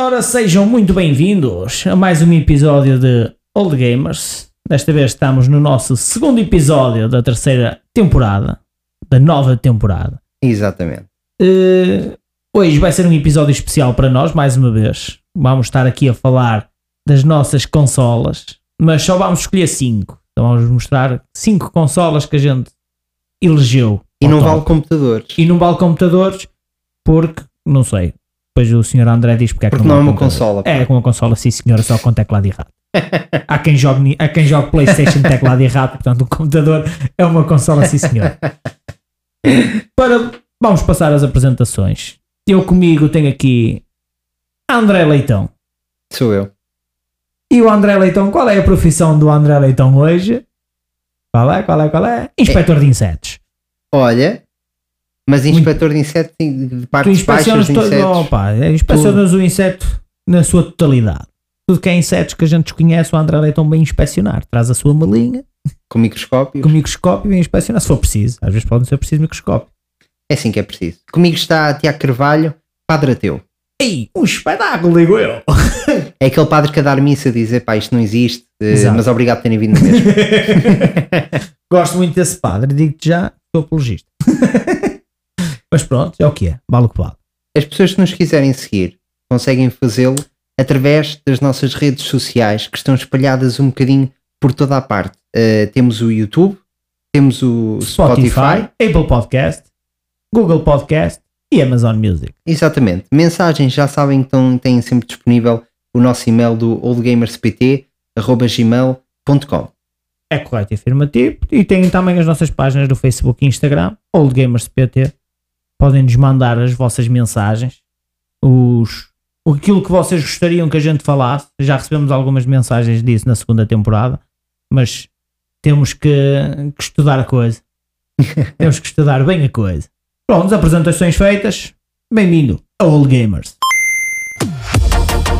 Ora, sejam muito bem-vindos a mais um episódio de Old Gamers. Desta vez estamos no nosso segundo episódio da terceira temporada, da nova temporada. Exatamente. Uh, hoje vai ser um episódio especial para nós, mais uma vez. Vamos estar aqui a falar das nossas consolas, mas só vamos escolher cinco. Então vamos mostrar cinco consolas que a gente elegeu. E não vale computadores. E não vale computadores porque, não sei, depois o senhor André diz porque é que porque não, não é uma consola. É, com uma consola, sim senhora, só com teclado e rato. há, quem jogue, há quem jogue Playstation teclado e rato, portanto o computador é uma consola, sim senhor. Para, vamos passar as apresentações. Eu comigo tenho aqui André Leitão. Sou eu. E o André Leitão, qual é a profissão do André Leitão hoje? Qual é, qual é, qual é? Inspetor é. de insetos. Olha, mas inspetor de insetos de partes baixas de insetos. Opa, é, inspecionas o inseto na sua totalidade. Tudo que é insetos que a gente desconhece, o André Leitão bem inspecionar. Traz a sua malinha. Com microscópio. Com microscópio e inspecionar, se for preciso. Às vezes pode não ser preciso microscópio. É assim que é preciso. Comigo está Tiago Carvalho, padre ateu. Ei, um espetáculo, digo eu. É aquele padre que a dar missa diz, pá, isto não existe, eh, Exato. mas obrigado por terem vindo mesmo. Gosto muito desse padre, digo-te já, sou apologista. Mas pronto, é o que é, vale o que vale. As pessoas que nos quiserem seguir conseguem fazê-lo através das nossas redes sociais que estão espalhadas um bocadinho por toda a parte. Uh, temos o YouTube, temos o Spotify, Spotify, Apple Podcast, Google Podcast e Amazon Music. Exatamente. Mensagens já sabem que estão, têm sempre disponível o nosso e-mail do oldgamerspt.gmail.com É correto e afirmativo. E tem também as nossas páginas do Facebook e Instagram, oldgamerspt podem nos mandar as vossas mensagens, os, aquilo que vocês gostariam que a gente falasse. Já recebemos algumas mensagens disso na segunda temporada, mas temos que, que estudar a coisa. temos que estudar bem a coisa. Pronto, as apresentações feitas. Bem-vindo a Old Gamers.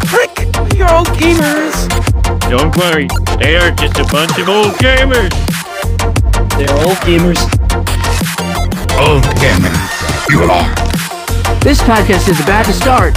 Frick, you're old gamers. Don't worry, they are just a bunch of old gamers. They're old gamers. Old gamers. This podcast is about to start.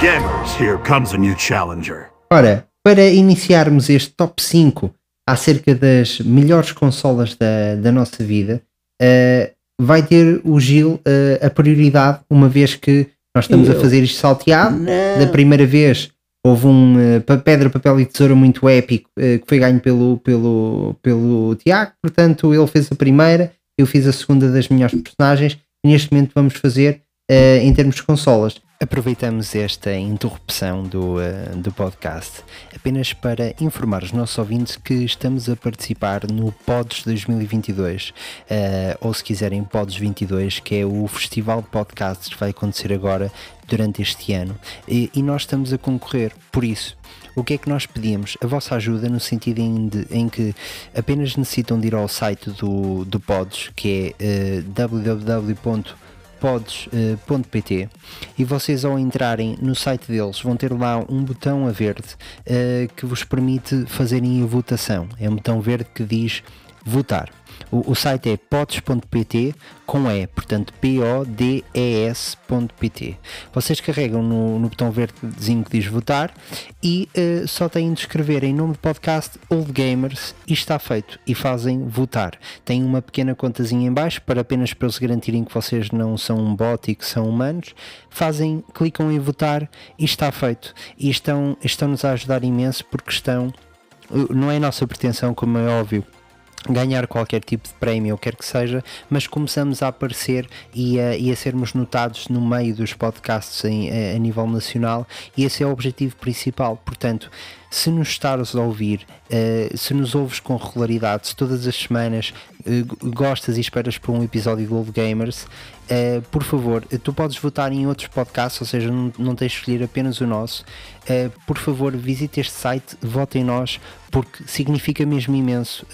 Gamers, here comes a new challenger. Ora, para iniciarmos este top 5 acerca das melhores consolas da, da nossa vida, uh, vai ter o Gil uh, a prioridade, uma vez que nós estamos Eu. a fazer isto salteado. Não. Da primeira vez houve um uh, pedra, papel e tesoura muito épico uh, que foi ganho pelo, pelo, pelo Tiago, portanto ele fez a primeira, eu fiz a segunda das melhores personagens neste momento vamos fazer uh, em termos de consolas. Aproveitamos esta interrupção do, uh, do podcast apenas para informar os nossos ouvintes que estamos a participar no Pods 2022, uh, ou se quiserem Pods 22, que é o festival de podcasts que vai acontecer agora durante este ano, e, e nós estamos a concorrer, por isso o que é que nós pedimos? A vossa ajuda no sentido em, de, em que apenas necessitam de ir ao site do, do Pods, que é uh, www.pods.pt e vocês ao entrarem no site deles vão ter lá um botão a verde uh, que vos permite fazerem a votação. É um botão verde que diz votar. O, o site é pods.pt com E, portanto P-O-D-E-S.pt. Vocês carregam no, no botão verdezinho que diz votar e uh, só têm de escrever em nome do podcast Old Gamers e está feito. E fazem votar. Tem uma pequena contazinha em baixo para apenas para eles garantirem que vocês não são um bot e que são humanos. Fazem, clicam em votar e está feito. E estão, estão-nos a ajudar imenso porque estão. Não é nossa pretensão, como é óbvio, ganhar qualquer tipo de prémio, ou quer que seja, mas começamos a aparecer e a, e a sermos notados no meio dos podcasts em, a, a, nível nacional e esse é o objetivo principal. Portanto, se nos estás a ouvir, uh, se nos ouves com regularidade, se todas as semanas uh, gostas e esperas por um episódio do Old Gamers, uh, por favor, tu podes votar em outros podcasts, ou seja, não, não tens de escolher apenas o nosso. por favor, visite este site, vote em nós, porque significa mesmo imenso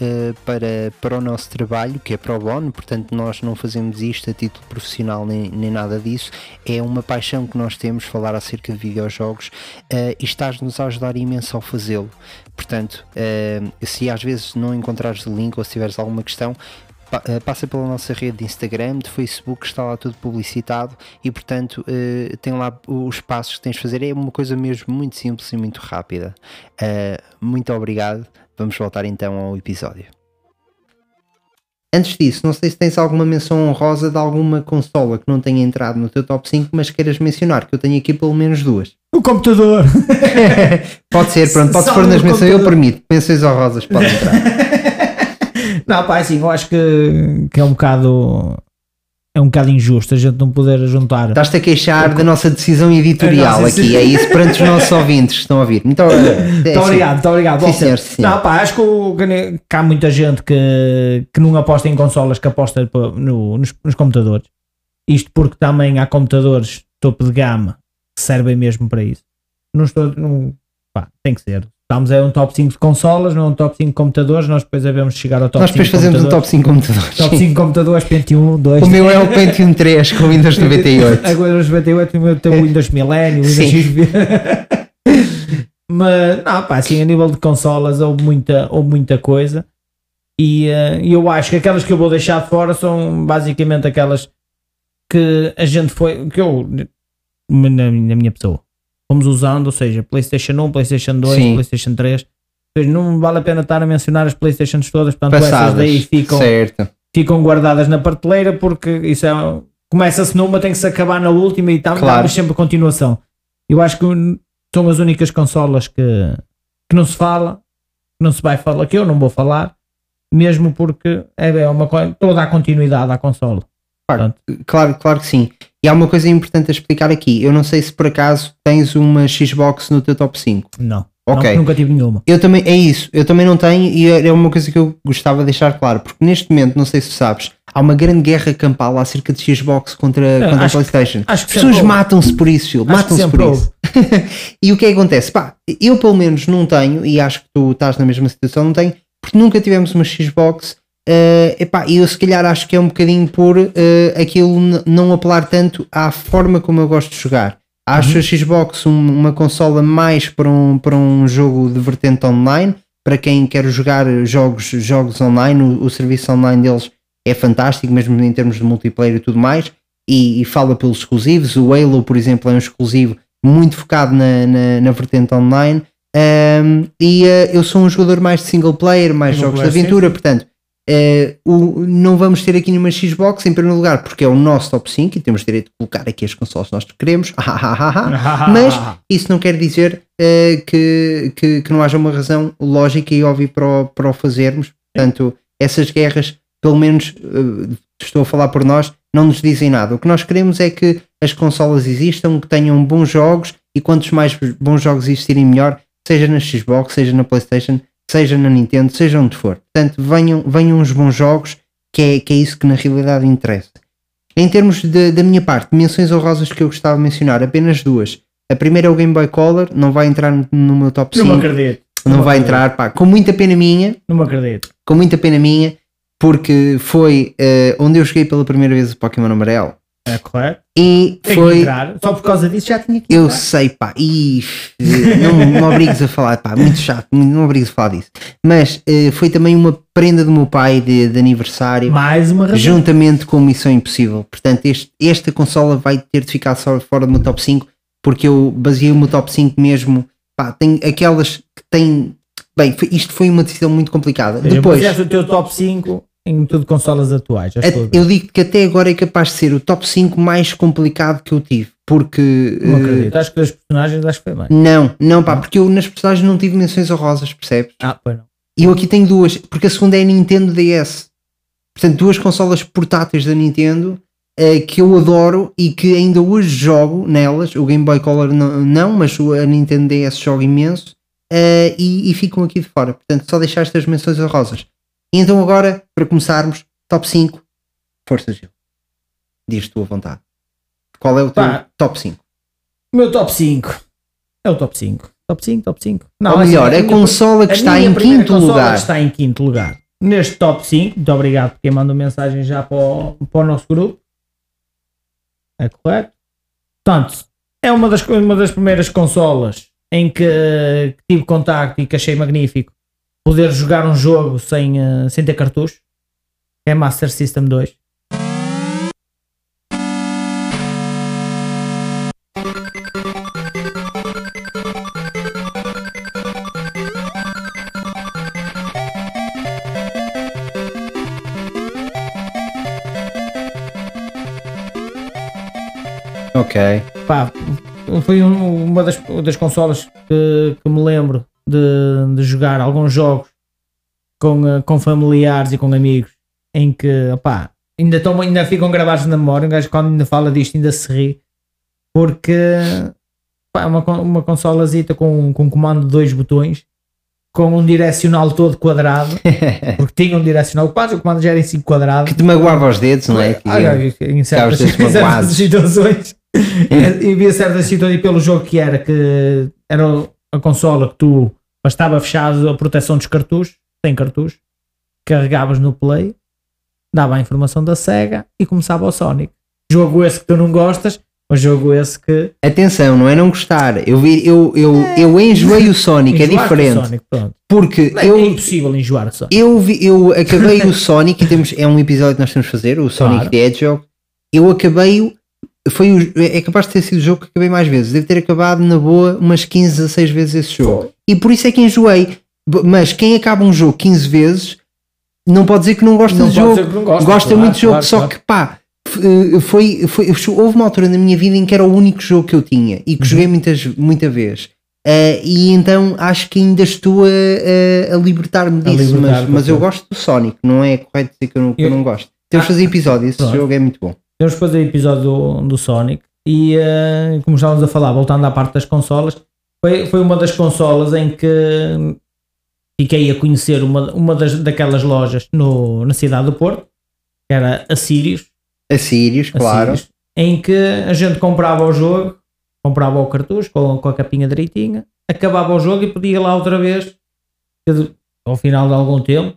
para, para o nosso trabalho, que é pro bono, portanto, nós não fazemos isto a título profissional nem, nem nada disso. É uma paixão que nós temos falar acerca de videojogos e estás-nos a ajudar imenso ao fazê-lo. Portanto, uh, se às vezes não encontrares o link ou se tiveres alguma questão, eh, passa pela nossa rede de Instagram, de Facebook, está lá tudo publicitado e, portanto, eh, tem lá os passos que tens de fazer. É uma coisa mesmo muito simples e muito rápida. Eh, muito obrigado. Vamos voltar então ao episódio. Antes disso, não sei se tens alguma menção honrosa de alguma consola que não tenha entrado no teu top 5, mas queiras mencionar, que eu tenho aqui pelo menos duas. O computador. Pode ser, pronto, pode pôr nas menções, eu permito. Menções honrosas podem entrar. Não, pá, assim, eu acho que, que é um bocado. É um bocado injusto a gente não poder juntar. Estás-te a queixar da nossa decisão editorial nossa aqui, é isso perante os nossos ouvintes que estão a ouvir. Então, é assim. obrigado, muito obrigado. Sim, senhor, sim. Não, pá, acho que, o- que, há muita gente que, que não aposta em consolas, que aposta no- nos, nos computadores. Isto porque também há computadores topo de gama que servem mesmo para isso. Não estou. Não, pá, tem que ser. Estamos é um top 5 de consolas, não é um top 5 de computadores. Nós depois devemos chegar ao top Nós 5 depois fazemos um top computadores. 5 computadores. Top 5 computadores, Pentium, 2. O meu é o Pentium 3 com Windows 98. Agora os 98 o meu tem o Windows Millennium, Windows Sim. XP. Mas, não, pá, assim, a nível de consolas houve muita, houve muita coisa. E eh, eu acho que aquelas que eu vou deixar de fora são basicamente aquelas que a gente foi, que eu, na, na minha pessoa, fomos usando, ou seja, PlayStation 1, PlayStation 2, Sim. PlayStation 3. Ou seja, Não vale a pena estar a mencionar as PlayStations todas, portanto, essas Passadas. daí ficam, Certo. ficam guardadas na prateleira porque isso é começa-se numa, tem que se acabar na última e tal, Claro. sempre continuação. Eu acho que são as únicas consolas que, que não se fala, que não se vai falar, que eu não vou falar, mesmo porque é, é uma coisa, toda a continuidade à consola. Claro, claro que sim. E há uma coisa importante a explicar aqui. Eu não sei se por acaso tens uma Xbox no teu top 5. Não. Ok. Não, nunca tive nenhuma. Eu também, é isso, eu também não tenho e é uma coisa que eu gostava de deixar claro, porque neste momento, não sei se sabes, há uma grande guerra campal acerca de Xbox contra, contra a acho que- Playstation. acho que As pessoas matam-se por isso, Phil, matam-se por isso. e o que é que acontece? Pá, eu pelo menos não tenho, e acho que tu estás na mesma situação, não tenho, porque nunca tivemos uma Xbox. Eh, epá, e eu se calhar acho que é um bocadinho por eh, aquilo não apelar tanto à forma como eu gosto de jogar. Acho a Xbox um- uma consola mais para um, para um jogo de vertente online, para quem quer jogar jogos, jogos online, o, o serviço online deles é fantástico, mesmo em termos de multiplayer e tudo mais, e, e fala pelos exclusivos. O Halo, por exemplo, é um exclusivo muito focado na, na, na vertente online. Um, e uh, eu sou um jogador mais de single player, mais Single jogos player, de aventura, portanto. Uh, o- não vamos ter aqui nenhuma Xbox em primeiro lugar porque é o nosso top 5 e temos direito de colocar aqui as consoles que nós queremos mas isso não quer dizer uh, que, que, que não haja uma razão lógica e óbvia para o, para o fazermos. Portanto, essas guerras, pelo menos uh, estou a falar por nós, não nos dizem nada. O que nós queremos é que as consolas existam, que tenham bons jogos e quantos mais bons jogos existirem, melhor, seja na Xbox, seja na PlayStation, seja na Nintendo, seja onde for. Portanto, venham, venham os bons jogos, que é, que é isso que na realidade interessa. Em termos de- da minha parte, menções honrosas que eu gostava de mencionar, apenas duas. A primeira é o Game Boy Color, não vai entrar no meu top Não 5. me acredito. Não me vai acredito. entrar, pá, com muita pena minha, Não me acredito. com muita pena minha, porque foi eh, onde eu joguei pela primeira vez o Pokémon Amarelo. É correto? E Tem foi. entrar. Só por causa disso já tinha que Eu entrar. sei, pá, e não me obrigues a falar, pá, muito chato, não me obrigues a falar disso. Mas eh, foi também uma prenda do meu pai de, de aniversário, Mais uma razão. juntamente com Missão Impossível. Portanto, este, esta consola vai ter de ficar só fora do meu top 5, porque eu baseei o meu top 5 mesmo. Pá, tem aquelas que têm. Bem, foi- isto foi uma decisão muito complicada. Seja, Depois. o teu top 5 em tudo consolas atuais. já A-. Eu digo que até agora é capaz de ser o top 5 mais complicado que eu tive. Porque. Não eh, acredito. Acho que das personagens acho que foi mais. não, não, pá, porque eu nas personagens não tive menções honrosas, percebes? Ah, pois não. E eu aqui tenho duas, porque a segunda é a Nintendo DS. Portanto, duas consolas portáteis da Nintendo eh, que eu adoro e que ainda hoje jogo nelas. O Game Boy Color não, não mas a Nintendo DS jogo imenso eh, e, e ficam aqui de fora. Portanto, só deixar estas menções honrosas. E então, agora, para começarmos, top 5, Força Gil. Diz tu à vontade. Qual é o teu Pá. top 5? O meu top 5 é o top 5. Top 5, top 5. Ou melhor, assim, a consola que a está em quinto consola lugar. que está em quinto lugar. Neste top 5, muito obrigado por quem mandou mensagem já para o, para o nosso grupo. É correto? Portanto, é uma das, uma das primeiras consolas em que, que tive contacto e que achei magnífico poder jogar um jogo sem, eh, sem ter cartucho. é Master System 2. Ok. Pá, foi um- uma das, das consolas que, que me lembro de, de jogar alguns jogos com, eh, com familiares e com amigos em que pá, ainda, tão, ainda ficam gravados na memória. Um gajo quando ainda fala disto ainda se ri porque pá, é uma, uma consolazita com, com comando de dois botões com um direcional todo quadrado porque tinha um direcional quase o comando já era em 5 quadrado que te magoava os dedos, não é? Que- Ai, ai, em certas, em certas situações e via certas situações pelo jogo que era que era a consola que tu bastava fechado a proteção dos cartuchos sem cartuchos carregavas no play dava a informação da SEGA e começava o Sonic jogo esse que tu não gostas mas jogo esse que Atenção, não é não gostar. Eu, vi, eu, eu, eu enjoei o Sonic, é o diferente. Sonic, pronto. Porque Não, é eu, impossível enjoar o Sonic eu, vi, eu acabei o Sonic, temos, é um episódio que nós temos de fazer, o Sonic Claro. the Hedgehog. Eu acabei, o- foi o, é capaz de ter sido o jogo que acabei mais vezes. Devo ter acabado na boa umas 15, 16 vezes esse jogo. E por isso é que enjoei. Mas quem acaba um jogo 15 vezes não pode dizer que não gosta Não pode jogo. dizer que não gosta, gosta claro, muito de jogo, claro, só claro. que pá. f- Foi, foi, houve uma altura na minha vida em que era o único jogo que eu tinha e que Uhum. joguei muitas, muita vez. Eh, e então acho que ainda estou a, a- a libertar-me A disso, libertar-te, mas, mas eu gosto do Sonic, não é correto dizer que eu não, que eu Eu- não gosto. Temos de fazer episódio, esse pronto. jogo é muito bom. Temos que fazer episódio do, do Sonic e eh, como estávamos a falar, voltando à parte das consolas, foi, foi uma das consolas em que fiquei a conhecer uma, uma das, daquelas lojas no, na cidade do Porto, que era a Sirius, A Sirius, a claro. Sirius, em que a gente comprava o jogo, comprava o cartucho com, com a capinha direitinha, acabava o jogo e podia ir lá outra vez, ao final de algum tempo,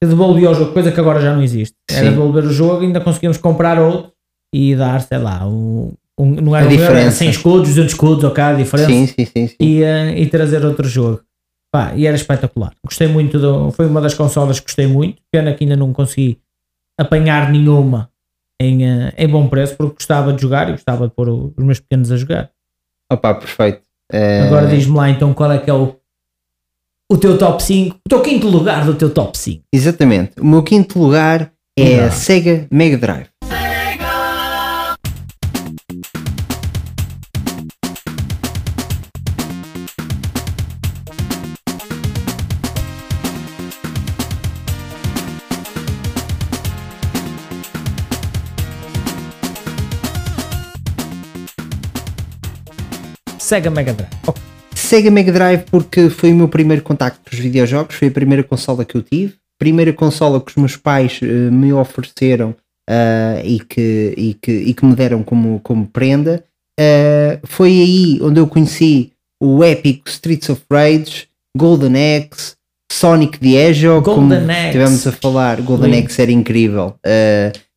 que devolvia o jogo, coisa que agora já não existe. Era Sim. devolver o jogo e ainda conseguíamos comprar outro e dar, sei lá, um, um- não era, um euro, era diferença. 100 escudos, 200 escudos, ok, a diferença Sim, sim, sim. sim. e, eh, e trazer outro jogo. Pá, e era espetacular. Gostei muito, do, foi uma das consolas que gostei muito. Pena que ainda não consegui apanhar nenhuma em, eh, em bom preço, porque gostava de jogar e gostava de pôr os meus pequenos a jogar. Opa, perfeito. Eh, Agora diz-me lá então qual é que é o, o teu top 5, o teu quinto lugar do teu top 5. Exatamente. O meu quinto lugar é a. Sega Mega Drive. Sega Mega Drive. Ok. Sega Mega Drive porque foi o meu primeiro contacto com os videojogos, foi a primeira consola que eu tive, primeira consola que os meus pais eh, me ofereceram ah, e, que, e, que, e que me deram como, como prenda. Ah, foi aí onde eu conheci o épico Streets of Rage, Golden Axe, Sonic the Hedgehog, como Golden Axe. tivemos a falar, Golden. Axe era incrível.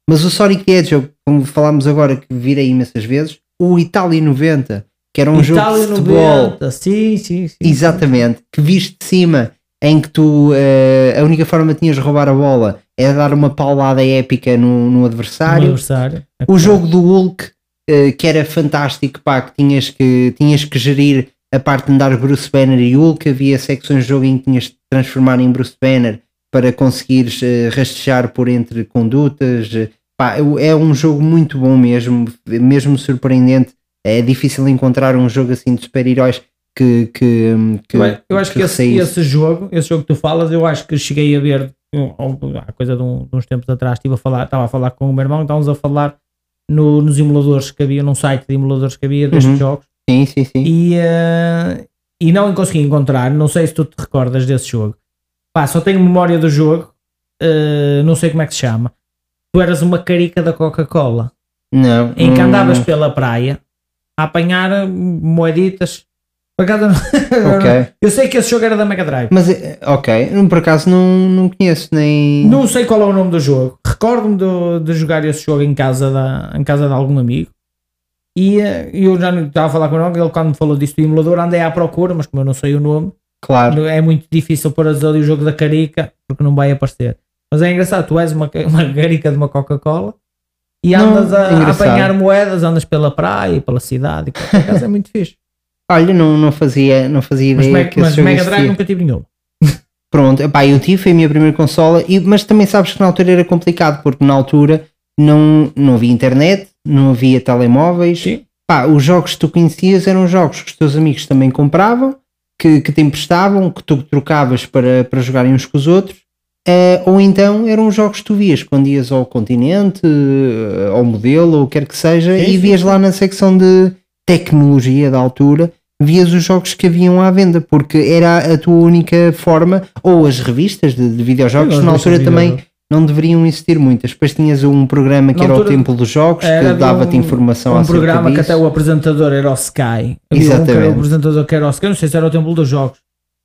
Mas o Sonic the Hedgehog, como falámos agora, que virei imensas vezes, o Itália 90, que era um Itália jogo de futebol 90. Sim, sim, sim. Exatamente, que viste de cima em que tu eh, a única forma que tinhas de roubar a bola era dar uma paulada épica no, no No adversário. aniversário. O jogo do Hulk, eh, que era fantástico, pá, que tinhas que, tinhas que gerir a parte de andar Bruce Banner e Hulk, havia secções de jogo em que tinhas de transformar em Bruce Banner para conseguires eh, rastejar por entre condutas. pá, é um jogo muito bom mesmo, mesmo surpreendente. É difícil encontrar um jogo assim de super-heróis que, que, que eu acho que, esse, saísse. esse jogo, esse jogo que tu falas, eu acho que cheguei a ver há coisa de, um- de uns tempos atrás, estive a falar, estava a falar com o meu irmão, estávamos a falar no- nos emuladores que havia, num site de emuladores que havia destes Uhum. jogos Sim, sim, sim. e, eh, e não consegui encontrar, não sei se tu te recordas desse jogo. Pá, só tenho memória do jogo, eh, não sei como é que se chama. Tu eras uma carica da Coca-Cola, Não. em que não, andavas não. pela praia a apanhar eh, moeditas. Por acaso, Ok. Eu sei que esse jogo era da Mega Drive. Mas, eh, ok, por acaso não, não conheço nem. Não sei qual é o nome do jogo. Recordo-me de, de jogar esse jogo em casa, da, em casa de algum amigo. E eh, eu já não estava a falar com ele, ele quando me falou disso do emulador, andei à procura, mas como eu não sei o nome, Claro. é muito difícil pôr ali o jogo da Carica, porque não vai aparecer. Mas é engraçado, tu és uma, uma garica de uma Coca-Cola e Não, andas a, a apanhar moedas, andas pela praia e pela cidade. E por acaso é muito fixe. Olha, não, não, fazia, não fazia Mas, ideia Me- que mas Mega Drive nunca tive nenhum. Pronto, epá, eu tive, foi a minha primeira consola, e, mas também sabes que na altura era complicado, porque na altura não, não havia internet, não havia telemóveis. Sim. Pá, os jogos que tu conhecias eram jogos que os teus amigos também compravam, que, que te emprestavam, que tu trocavas para, para jogarem uns com os outros, eh, ou então eram jogos que tu vias quando ias ao continente, eh, ao modelo, ou o que quer que seja, Sim, e vias lá na secção de tecnologia da altura, vias os jogos que haviam à venda, porque era a tua única forma, ou as revistas de, de videojogos, Sim, na altura também não deveriam existir muitas. Depois tinhas um programa que Na era o altura Templo dos Jogos, Era, que dava-te um- informação Um acerca programa que disso. até o apresentador era o Sky. Havia um que era Exatamente. o apresentador que era o Sky, não sei se era o Templo dos Jogos,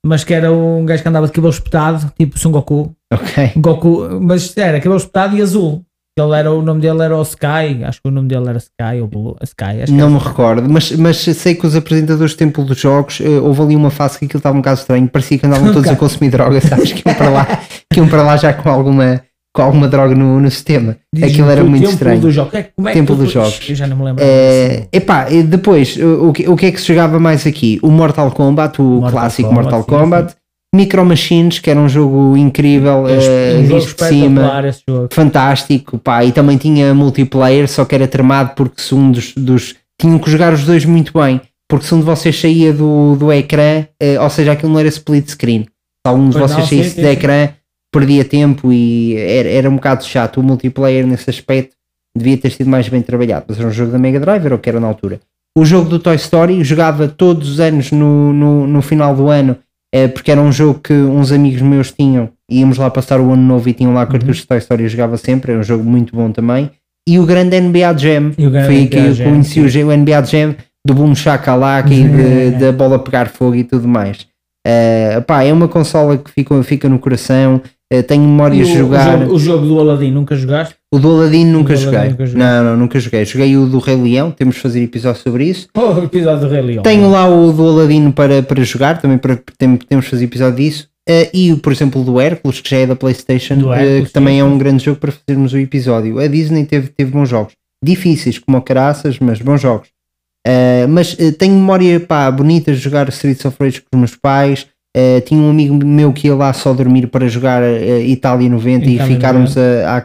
mas que era um gajo que andava de cabelo espetado, tipo Son Goku. Ok. Goku, mas era cabelo espetado e azul. Ele era, o nome dele era o Sky, acho que o nome dele era Sky ou Blue, Sky, Não era me recordo, mas, mas sei que os apresentadores do Templo dos Jogos eh, houve ali uma fase que aquilo estava um bocado estranho, parecia que andavam todos a consumir droga, sabes? Que iam para lá, que iam para lá já com alguma, com alguma droga no, no sistema. Diz-me Aquilo era muito estranho. Dos jogos. É Como é que Templo tu- dos Jogos. Eu já não me lembro. Eh, epá, depois, o, que, o que é que se jogava mais aqui? O Mortal Kombat, o Mortal clássico Kombat, Mortal sim, Kombat, Micro Machines, que era um jogo incrível, um jogo visto de cima. fantástico, pá, e também tinha multiplayer, só que era tramado porque se um dos, dos- tinham que jogar os dois muito bem, porque se um de vocês saía do, do ecrã, eh, ou seja, aquilo não era split screen, se algum de Pois vocês não, sim, saísse sim, do sim. ecrã, perdia tempo e era, era um bocado chato. O multiplayer nesse aspecto devia ter sido mais bem trabalhado, mas era um jogo da Mega Drive, era o que era na altura. O jogo do Toy Story jogava todos os anos no, no, no final do ano, eh, porque era um jogo que uns amigos meus tinham, íamos lá passar o ano novo e tinham lá cartuchos de Toy Story e jogava sempre, era um jogo muito bom também. E o grande NBA Jam, foi aí que eu Jam, conheci o o NBA Jam do Boom Shakalaka e de- da bola pegar fogo e tudo mais. Eh, pá, é uma consola que fica, fica no coração, tenho E memórias de o jogar. jogo, o jogo do Aladdin nunca jogaste? O do Aladdin nunca Aladdin joguei. nunca joguei. Não, não, nunca joguei. Joguei o do Rei Leão, temos de fazer episódio sobre isso. Oh, o episódio do Rei Leão. Tenho lá o do Aladino para, para jogar, também para, tem- temos de fazer episódio disso. Eh, e, por exemplo, o do Hércules, que já é da PlayStation, eh, que também é um grande jogo para fazermos o episódio. A Disney teve, teve bons jogos. Difíceis, como o Caraças, mas bons jogos. Eh, mas eh, tenho memória pá, bonita de jogar Streets of Rage com os meus pais. Eh, tinha um amigo meu que ia lá só dormir para jogar eh, Itália 90 e Itália ficarmos a, a-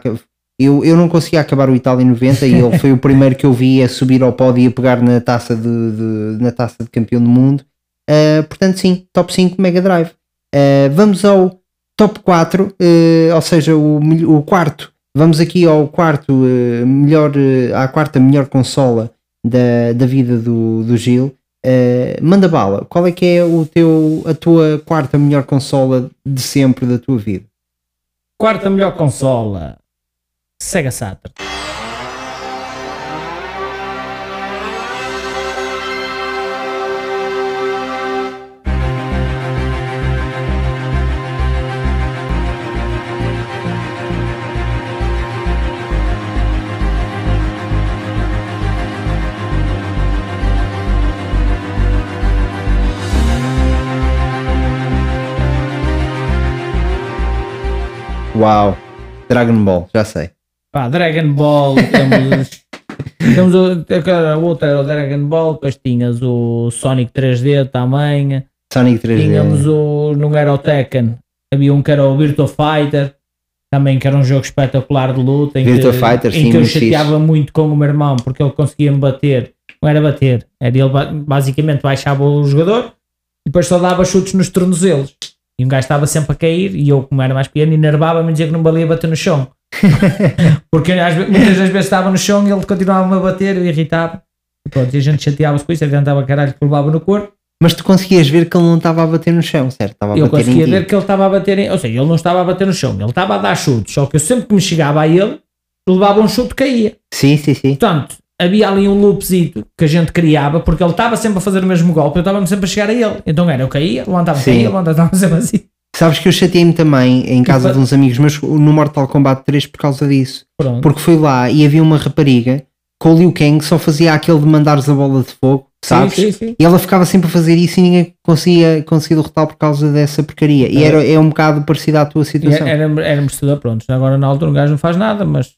eu, eu não conseguia acabar o Itália 90 e ele foi o primeiro que eu vi a subir ao pódio e a pegar na taça de, de- na taça de campeão do mundo. Uh, portanto, sim, top 5 Mega Drive. Uh, vamos ao top 4, uh, ou seja, o, o quarto. Vamos aqui ao quarto uh, melhor, uh, à quarta melhor consola da, da vida do, do Gil. Uh, manda bala, qual é que é o teu, a tua quarta melhor consola de sempre da tua vida? Quarta melhor consola. Sega Saturn. Uau, Dragon Ball, já sei. Pá, Dragon Ball, temos, temos o, outra era o Dragon Ball, depois tinhas o Sonic 3D também, Sonic 3D. tínhamos o, não era o Tekken, havia um que era o Virtua Fighter, também que era um jogo espetacular de luta, em Virtua que, Fighter, em sim, que eu chateava muito com o meu irmão, porque ele conseguia me bater, não era bater, era ele ba- basicamente baixava o jogador, e depois só dava chutes nos tornozelos. E um gajo estava sempre a cair, e eu, como era mais pequeno, enervava-me a dizer que não valia bater no chão. Porque às muitas das vezes estava no chão e ele continuava-me a bater, eu irritava. E pronto, e a gente chateava-se com isso, ele tentava caralho que levava no corpo. Mas tu conseguias ver que ele não estava a bater no chão, certo? Estava a Eu conseguia ver que ele estava a bater em. Ou seja, ele não estava a bater no chão, ele estava a dar chutes. Só que eu sempre que me chegava a ele, levava um chute caía. Sim, sim, sim. Portanto, havia ali um loopzito que a gente criava, porque ele estava sempre a fazer o mesmo golpe, eu estava sempre a chegar a ele. Então era, eu caía, levantava, caía, levantava, sempre assim. Sabes que eu chateei-me também em casa pa- de uns amigos meus no Mortal Kombat 3 por causa disso. Pronto. Porque fui lá e havia uma rapariga com o Liu Kang que só fazia aquele de mandares a bola de fogo sabes? Sim, sim, sim. E ela ficava sempre a fazer isso e ninguém conseguia, conseguia derrotar por causa dessa porcaria. E era, é um bocado parecida à tua E situação. Era, era merecedor, pronto. Agora na altura um gajo não faz nada, mas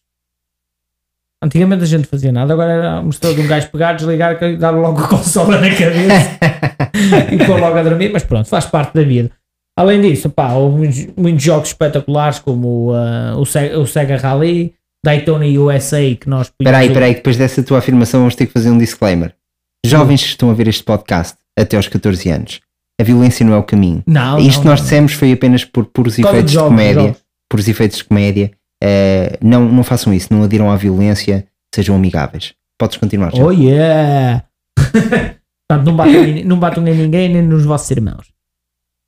antigamente a gente fazia nada, agora era merecedor de um gajo pegar, desligar, dar logo a consola na cabeça e pôr logo a dormir, mas pronto, faz parte da vida. Além disso, pá, houve muitos, muitos jogos espetaculares como uh, o, Sega, o Sega Rally, Daytona USA, que nós Espera aí, espera aí, depois dessa tua afirmação vamos ter que fazer um disclaimer. Jovens que estão a ver este podcast até aos 14 anos, a violência não é o caminho. Não, Isto não, nós não. dissemos foi apenas por puros efeitos de, jogos, comédia. jogos. Por efeitos de comédia. Eh, não, não façam isso, não adiram à violência, sejam amigáveis. Podes continuar. já. Oh yeah! Portanto, não batam, em- não batam em ninguém nem nos vossos irmãos.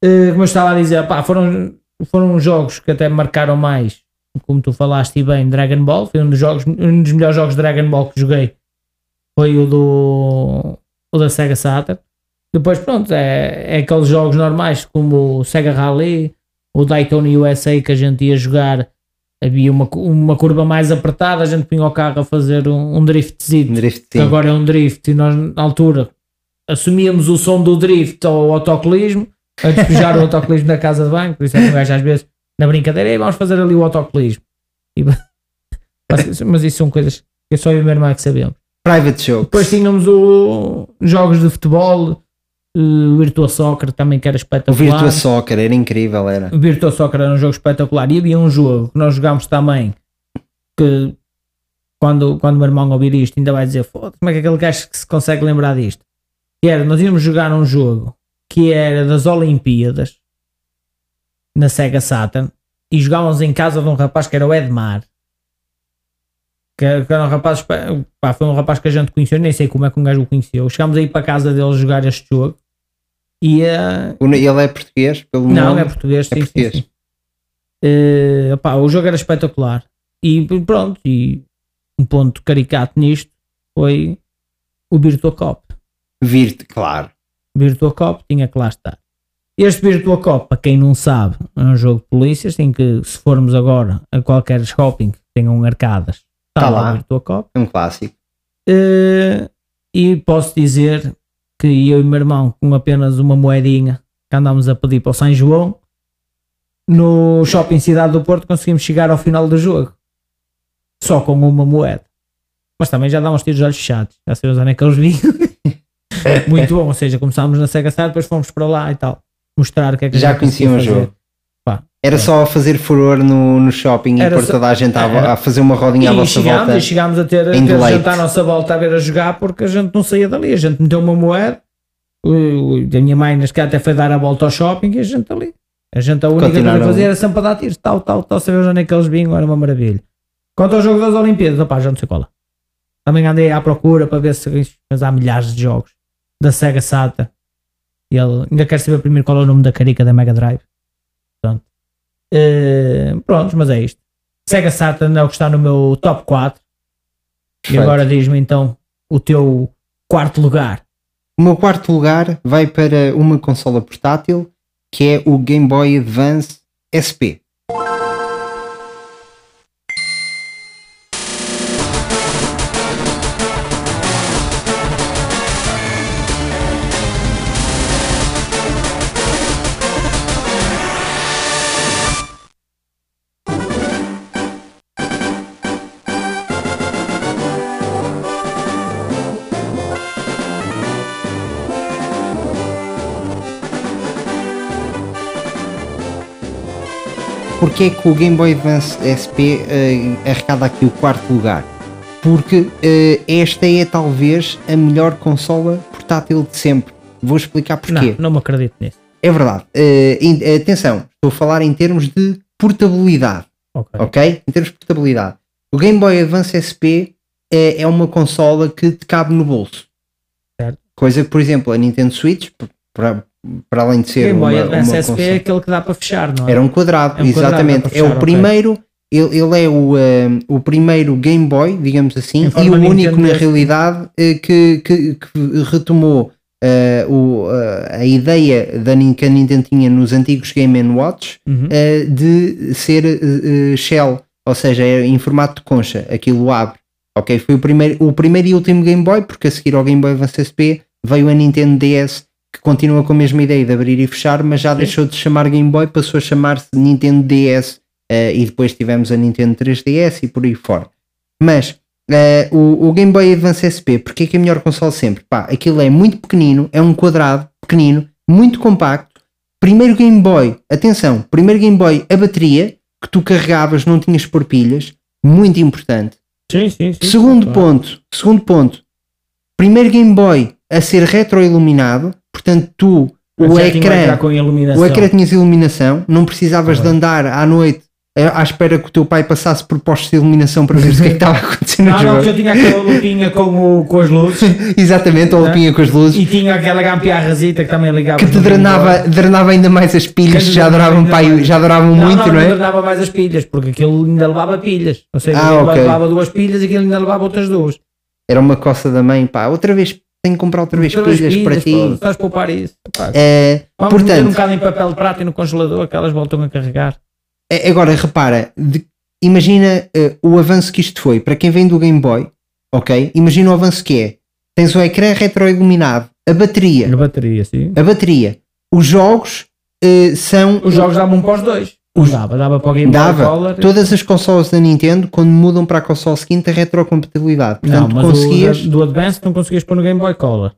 Eh, como eu estava a dizer, pá, foram, foram jogos que até marcaram mais, como tu falaste bem, Dragon Ball. Foi um dos, jogos, um dos melhores jogos de Dragon Ball que joguei. Foi o do o da Sega Saturn. Depois, pronto, é, é aqueles jogos normais como o Sega Rally, o Daytona USA que a gente ia jogar. Havia uma, uma curva mais apertada, a gente punha o carro a fazer um, um driftzinho. Drift, que agora é um drift e nós na altura assumíamos o som do drift ao autocolismo a despejar o autocolismo da casa de banho, por isso é que o gajo às vezes na brincadeira "Ei, vamos fazer ali o autocolismo. E- mas, mas isso são coisas que só eu e o meu irmão é que sabemos Private jokes. depois tínhamos o, jogos de futebol o Virtua Soccer também que era o espetacular. Virtua Soccer era incrível, era. o Virtua Soccer era um jogo espetacular. E havia um jogo que nós jogámos também que quando, quando o meu irmão ouvir isto ainda vai dizer foda como é que aquele gajo que se consegue lembrar disto? Que era, nós íamos jogar um jogo que era das Olimpíadas na Sega Saturn e jogávamos em casa de um rapaz que era o Edmar que era, que era um rapaz pá, foi um rapaz que a gente conheceu, nem sei como é que um gajo o conheceu. Chegámos aí para a casa dele jogar este jogo e eh, O- Ele é português, pelo não, nome. é português, É sim, português. sim, sim. Eh, opá, o jogo era espetacular. E pronto, e um ponto caricato nisto foi o Virtua Cop. Virt, claro. Virtua Cop tinha que lá estar. Este Virtua Cop, para quem não sabe, é um jogo de polícias, em que se formos agora a qualquer shopping que tenham arcadas, está Tá lá lá. o Virtua Cop. É um clássico. Eh, e posso dizer que eu e o meu irmão, com apenas uma moedinha que andámos a pedir para o São João, no shopping Cidade do Porto conseguimos chegar ao final do jogo só com uma moeda. Mas também já dá uns tiros de olhos fechados, já sabemos onde é que eles vinham. Muito bom, ou seja, começámos na Sega Saturn, depois fomos para lá e tal, mostrar o que é que Já conheciam o jogo. Era só fazer furor no, no shopping Era e pôr só- toda a gente a, a fazer uma rodinha à E vossa chegámos, volta. e chegámos a ter, a ter gente à nossa volta a ver a jogar porque a gente não saía dali. A gente meteu uma moeda, a minha mãe caso até foi dar a volta ao shopping e a gente ali. A gente a única coisa a fazer era sempre a dar tiros, tal, tal, tal, saber onde é que eles vinham, era uma maravilha. Quanto ao jogo das Olimpíadas, opá, já não sei qual é. Também andei à procura para ver se mas há milhares de jogos da Sega Saturn. E ele ainda quer saber primeiro qual é o nome da carica da Mega Drive. Eh, pronto, mas é isto. Sega Saturn é o que está no meu top 4. E Perfeito. agora diz-me então o teu quarto lugar. O meu quarto lugar vai para uma consola portátil que é o Game Boy Advance SP. Porquê é que o Game Boy Advance SP eh, arrecada aqui o quarto lugar? Porque eh, esta é talvez a melhor consola portátil de sempre. Vou explicar porquê. Não, não me acredito nisso. É verdade. In- atenção, estou a falar em termos de portabilidade, Ok. ok? Em termos de portabilidade. O Game Boy Advance SP é, é uma consola que te cabe no bolso. Certo. Coisa que, por exemplo, a Nintendo Switch, para, para além de ser Game Boy uma, Advance uma SP é aquele que dá para fechar, não é? era um quadrado, É um exatamente. para é o fechar, primeiro, ele, ele é o, o primeiro Game Boy, digamos assim, e o único na realidade eh, que, que, que retomou eh, o, eh, a ideia da, que a Nintendo tinha nos antigos Game Watch Uhum. eh, de ser shell, ou seja, é em formato de concha, aquilo abre. Ok, foi o primeiro, o primeiro e último Game Boy, porque a seguir ao Game Boy Advance SP veio a Nintendo DS que continua com a mesma ideia de abrir e fechar, mas já deixou de chamar Game Boy, passou a chamar-se Nintendo DS eh, e depois tivemos a Nintendo 3DS e por aí fora. Mas eh, o, o Game Boy Advance SP, porque é que é a melhor console sempre? Pá, aquilo é muito pequenino, é um quadrado pequenino, muito compacto. Primeiro Game Boy, atenção, primeiro Game Boy a bateria que tu carregavas, não tinhas por pilhas, muito importante. Sim, sim, sim. Segundo Claro. ponto, segundo ponto, primeiro Game Boy a ser retroiluminado, portanto tu o ecrã, o ecrã tinhas iluminação, não precisavas de andar à noite eh, à espera que o teu pai passasse por postos de iluminação para ver o que é que estava acontecendo Não, não, jogo. que eu tinha aquela lupinha com, o, com as luzes Exatamente, a lupinha com as luzes. e tinha aquela gampiarrazita que também ligava. que te drenava, drenava ainda mais as pilhas, Que já duravam, pai, já duravam Não, muito, não, não, é? drenava mais as pilhas, porque aquilo ainda levava pilhas. Ou seja, Ah, aquilo ok. levava duas pilhas e aquilo ainda levava outras duas. Era uma coça da mãe, pá, outra vez tenho que comprar outra vez Outras pilhas, para ti. Estás a poupar isso. Pá, Eh, Vamos meter um portanto, bocado em papel de prata e no congelador que elas voltam a carregar. É, Agora, repara, de- imagina eh, o avanço que isto foi. Para quem vem do Game Boy, ok? Imagina o avanço que é. Tens o ecrã retroiluminado, a bateria, Na bateria, sim. a bateria. Os jogos eh, são. Os jogos davam para os dois. Os dava, dava para o Game Boy Dava. Color. Todas as consoles da Nintendo, quando mudam para a console seguinte, a retrocompatibilidade. Não, Portanto, mas conseguias. o da- do Advance não conseguias pôr no Game Boy Color.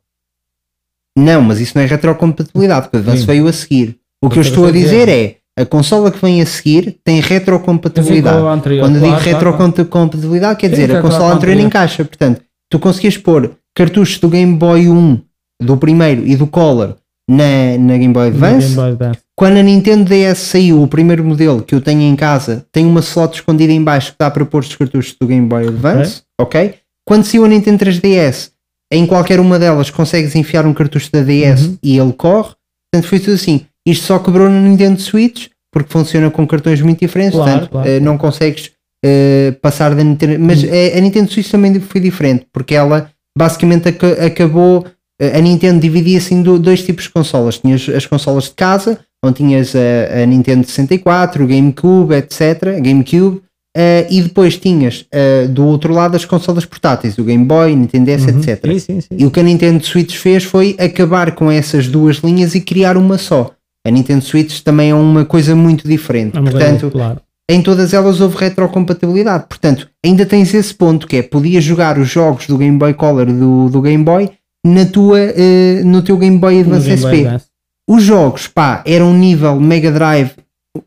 Não, mas isso não é retrocompatibilidade, porque o Advance Sim. veio a seguir. O que eu estou a dizer é a consola que vem a seguir tem retrocompatibilidade. Com o anterior, Quando eu digo claro, claro. retrocompatibilidade, quer dizer, a consola retrocompatibilidade. anterior encaixa. Portanto, tu conseguias pôr cartuchos do Game Boy 1, do primeiro e do Color na, na Game Boy Advance. Game Boy Advance. Quando a Nintendo DS saiu, o primeiro modelo que eu tenho em casa tem uma slot escondida em baixo que dá para pôr os cartuchos do Game Boy Advance, ok? Quando saiu a Nintendo 3DS, em qualquer uma delas consegues enfiar um cartucho da DS Uhum. e ele corre. Portanto, foi tudo assim. Isto só quebrou no Nintendo Switch, porque funciona com cartões muito diferentes, Claro, portanto, claro. eh, não consegues eh, passar da Nintendo. Mas Hum. eh, a Nintendo Switch também foi diferente, porque ela basicamente aca- acabou. A Nintendo dividia-se em do- dois tipos de consolas. Tinhas as consolas de casa, onde tinhas a, a Nintendo 64, o GameCube, etc. GameCube. eh, e depois tinhas eh, do outro lado as consolas portáteis, o Game Boy, Nintendo DS, Uhum. etc. Sim, sim, sim. E o que a Nintendo Switch fez foi acabar com essas duas linhas e criar uma só. A Nintendo Switch também é uma coisa muito diferente. É coisa Portanto, popular. em todas elas houve retrocompatibilidade. Portanto, ainda tens esse ponto que é podias jogar os jogos do Game Boy Color do, do Game Boy na tua, eh, no teu Game Boy Advance Game Boy SP. Advance. Os jogos, pá, eram um nível Mega Drive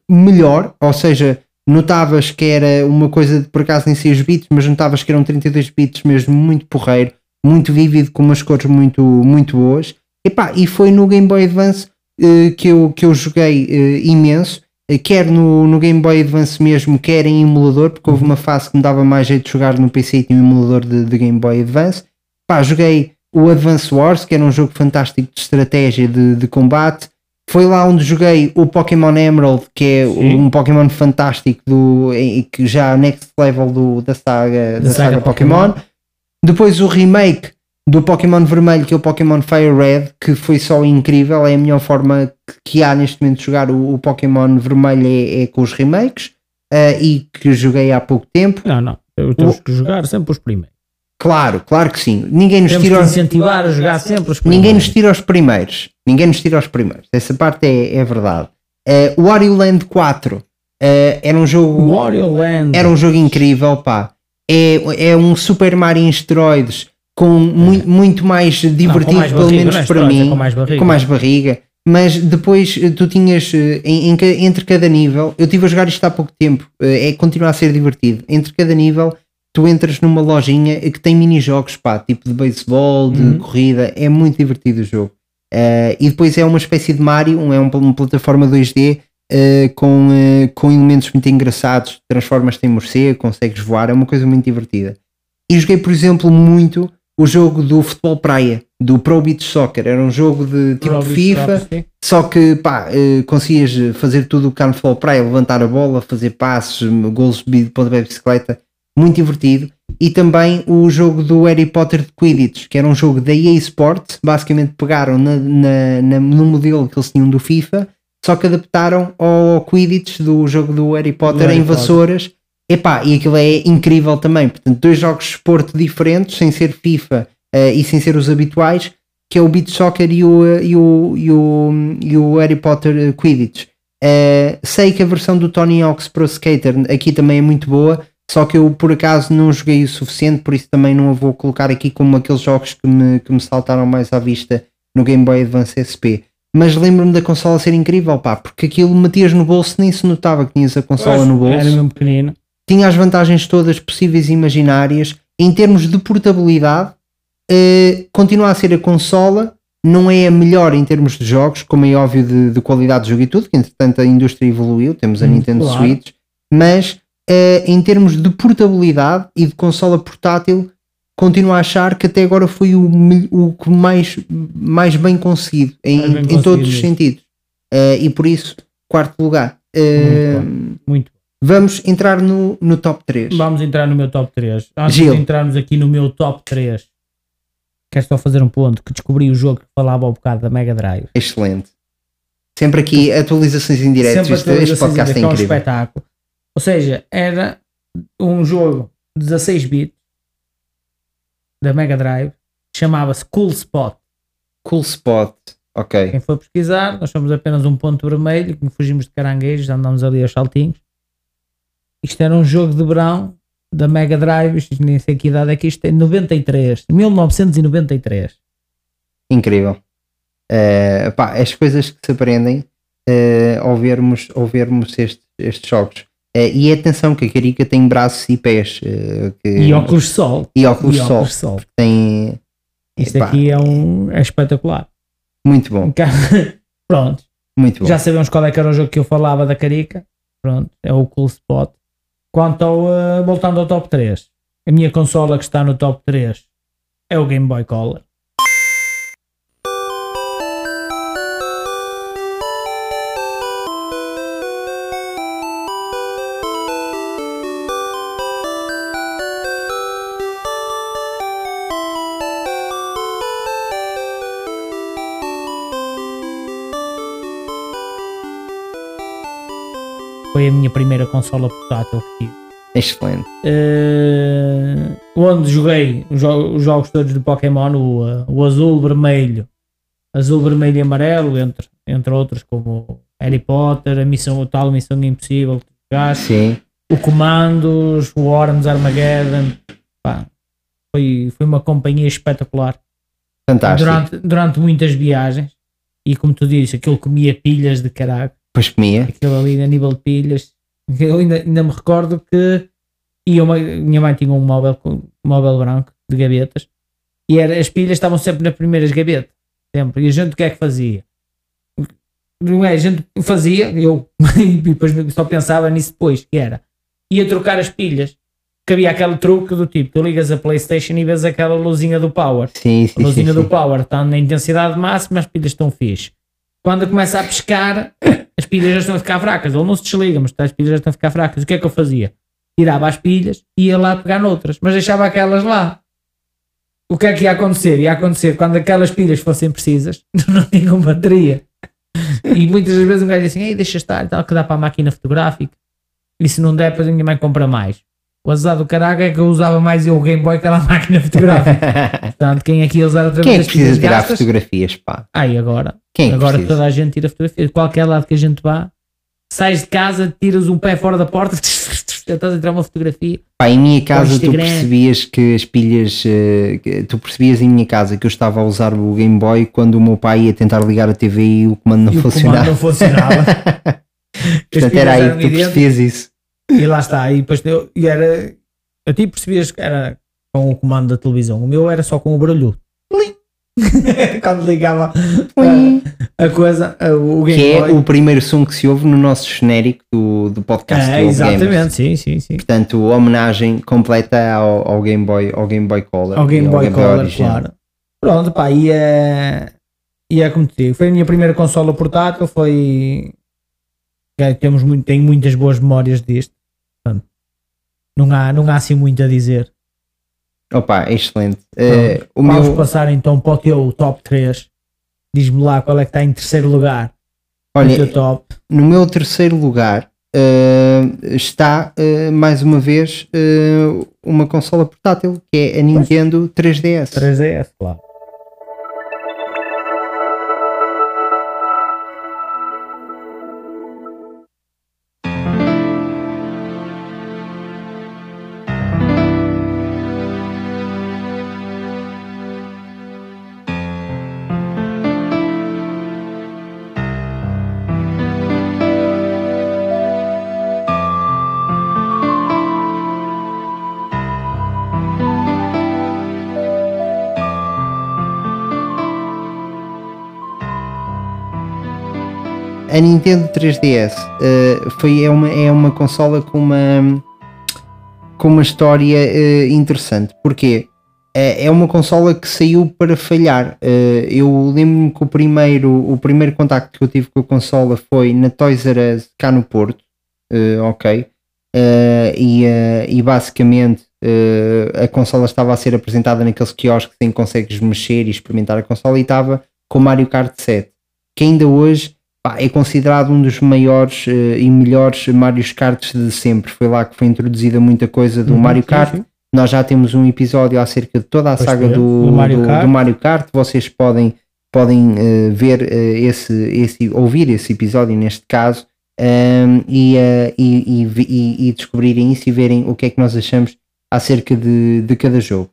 melhor, ou seja, notavas que era uma coisa de por acaso nem 6 bits, mas notavas que eram 32 bits mesmo muito porreiro, muito vívido, com umas cores muito, muito boas. E, pá, e foi no Game Boy Advance eh, que, eu, que eu joguei eh, imenso, eh, quer no, no Game Boy Advance mesmo, quer em emulador, porque houve uma fase que me dava mais jeito de jogar no PC e tinha um emulador de, de Game Boy Advance. Pá, joguei o Advance Wars, que era um jogo fantástico de estratégia de, de combate. Foi lá onde joguei o Pokémon Emerald, que é Sim. um Pokémon fantástico do, que já next level do, da saga, da, saga saga Pokémon. Depois o remake do Pokémon Vermelho, que é o Pokémon Fire Red, que foi só incrível. É a melhor forma que há neste momento de jogar o, o Pokémon Vermelho é, é com os remakes. ah, e que joguei há pouco tempo. Não, não. Eu temos que jogar sempre os primeiros. Claro, claro que sim. Ninguém nos Temos tira os, incentivar a jogar sempre os primeiros. ninguém nos tira os primeiros. Ninguém nos tira os primeiros. Essa parte é, é verdade. O Wario Land 4 ah, era um jogo. Wario Land. Era um jogo incrível, pá. É, é um Super Mario em esteroides com muito, muito mais Não, divertido, mais pelo barriga, menos não é para história, mim. Com mais barriga. com mais barriga. Mas depois eh, tu tinhas eh, em, em entre cada nível, eu estive a jogar isto há pouco tempo, eh, é continuar a ser divertido. Entre cada nível, tu entras numa lojinha que tem mini-jogos, pá, tipo de beisebol, de Uhum. corrida, é muito divertido o jogo. Eh, e depois é uma espécie de Mario, um- é um- uma plataforma 2D eh, com, eh, com elementos muito engraçados, transformas-te em morcego, consegues voar, é uma coisa muito divertida. E joguei, por exemplo, muito o jogo do futebol praia, do Pro Beach Soccer. Era um jogo de tipo Pro FIFA, só que pá, eh, conseguias fazer tudo o que há no futebol praia, levantar a bola, fazer passes, gols de pontapé de bicicleta, muito divertido. E também o jogo do Harry Potter de Quidditch, que era um jogo da EA Sports, basicamente pegaram na, na- na- no modelo que eles tinham do FIFA, só que adaptaram ao Quidditch do jogo do Harry Potter Harry em Potter. vassouras. Epá, e aquilo é incrível também. Portanto, dois jogos de esporte diferentes, sem ser FIFA eh, e sem ser os habituais, que é o Beat Soccer e o, e o, e o, e o Harry Potter Quidditch. Uh, sei que a versão do Tony Hawk's Pro Skater aqui também é muito boa, só que eu por acaso não joguei o suficiente, por isso também não a vou colocar aqui como aqueles jogos que me, que me saltaram mais à vista no Game Boy Advance SP. Mas lembro-me da consola ser incrível, pá, porque aquilo metias no bolso nem se notava que tinhas a consola no bolso. Era mesmo pequenino. Tinha as vantagens todas possíveis e imaginárias. Em termos de portabilidade, uh, continua a ser a consola, não é a melhor em termos de jogos, como é óbvio de, de qualidade de jogo e tudo, que entretanto a indústria evoluiu, temos a Hum, Nintendo claro. Switch, mas em termos de portabilidade e de consola portátil, continuo a achar que até agora foi o, o que mais, mais bem conseguido em, bem em conseguido todos os sentidos. Uh, e por isso, quarto lugar. Uh, Muito Muito. vamos entrar no, no top 3. Vamos entrar no meu top 3. Antes Gil. de entrarmos aqui no meu top 3, quero só fazer um ponto que descobri o jogo que falava ao bocado da Mega Drive. Excelente. Sempre aqui atualizações em direto. Sempre Este, este podcast é ainda, que um incrível. espetáculo. Ou seja, era um jogo 16 bits da Mega Drive, chamava-se Cool Spot. Cool Spot. Ok. Quem for pesquisar, nós somos apenas um ponto vermelho, que fugimos de caranguejos, andamos ali aos saltinhos. Isto era um jogo de verão da Mega Drive, nem sei que idade é que isto é, 93, 1993. Incrível. Eh, pá, as coisas que se aprendem eh, ao vermos, ao vermos estes, estes jogos. Eh, e atenção que a Carica tem braços e pés. eh, que- E óculos de sol. e óculos de sol. sol. Tem, Isto Epá. aqui é, um, é espetacular. muito bom. Pronto, Muito bom. já sabemos qual é que era o jogo que eu falava da Carica. Pronto, é o Cool Spot. Quanto ao, eh, voltando ao top 3, a minha consola que está no top 3 é o Game Boy Color. Primeira consola portátil que tive. Excelente. Eh, onde joguei os, jo- os jogos todos de Pokémon, o, eh, o azul, vermelho, azul, vermelho e amarelo, entre, entre outros, como Harry Potter, a missão, o tal Missão Impossível que jogaste, Sim. o Commandos, o Worms Armageddon. Pá, foi, foi uma companhia espetacular Fantástico. durante, durante muitas viagens. E como tu dizes, aquilo comia pilhas de caralho Pois comia. aquilo ali a nível de pilhas. Eu ainda, ainda me recordo que ia uma, minha mãe tinha um móvel, um móvel branco de gavetas e era, as pilhas estavam sempre nas primeiras gavetas. Sempre. E a gente o que é que fazia? Não é? A gente fazia, eu e depois só pensava nisso depois, que era ia trocar as pilhas. Que havia aquele truque do tipo, tu ligas a Playstation e vês aquela luzinha do Power. Sim, A sim, sim. luzinha do sim. power está na intensidade máxima, as pilhas estão fixe. Quando começa a pescar, as pilhas já estão a ficar fracas. Ele não se desliga, mas as pilhas já estão a ficar fracas. O que é que eu fazia? Tirava as pilhas e ia lá pegar noutras, mas deixava aquelas lá. O que é que ia acontecer? Ia acontecer quando aquelas pilhas fossem precisas, não tinham bateria. E muitas das vezes um gajo diz assim: Ei, deixa estar, tal, que dá para a máquina fotográfica. E se não der, depois a minha mãe compra mais. O azar do caraca é que eu usava mais eu o Game Boy que aquela máquina fotográfica. Portanto, quem aqui usar outra Quem é vez que as pilhas precisa tirar gastas? fotografias, pá? Aí agora, Quem é que agora precisa? toda a gente tira fotografias. Qualquer lado que a gente vá, sais de casa, tiras um pé fora da porta, estás a tirar uma fotografia. Pá, em minha casa tu percebias que as pilhas, eh, que- tu percebias em minha casa que eu estava a usar o Game Boy quando o meu pai ia tentar ligar a TV e o comando não e o comando funcionava. não funcionava. Portanto, era aí que tu percebias isso. E lá está. E depois eu, e era. A ti percebias que era com o comando da televisão. O meu era só com o barulho. Quando ligava a, a coisa, a- o Game Que é Boy. o primeiro som que se ouve no nosso genérico do, do podcast É, do exatamente, sim, sim, sim. Portanto, homenagem completa ao, ao Game Boy, ao Game Boy Color. Ao Game e Boy Color, claro. Pronto, pá, e é, e é como te digo, foi a minha primeira consola portátil, foi... é, temos muito, tenho muitas boas memórias disto. Não há, não há assim muito a dizer. Opa, é excelente. Eh, o Vamos meu, passar então para o teu top 3. Diz-me lá qual é que está em terceiro lugar no olha, top. no meu terceiro lugar eh, está eh, mais uma vez eh, uma consola portátil que é a Nintendo 3DS. 3DS, claro. A Nintendo 3DS uh, foi, é, uma, é uma consola com uma, com uma história uh, interessante. Porquê? É, é uma consola que saiu para falhar. Uh, eu lembro-me que o primeiro, o primeiro contacto que eu tive com a consola foi na Toys R Us cá no Porto. ok. e, e basicamente a consola estava a ser apresentada naqueles quiosques em que consegues mexer e experimentar a consola e estava com Mario Kart 7, que ainda hoje pá, é considerado um dos maiores uh, e melhores Mario Karts de sempre. Foi lá que foi introduzida muita coisa do Uhum, Mario sim, Kart. sim. Nós já temos um episódio acerca de toda a Pois saga é, do, do Mario do- Kart. do Mario Kart. Vocês podem, podem eh, ver eh, esse, esse, ouvir esse episódio neste caso ehm, e, e, e e- descobrirem isso e verem o que é que nós achamos acerca de, de cada jogo.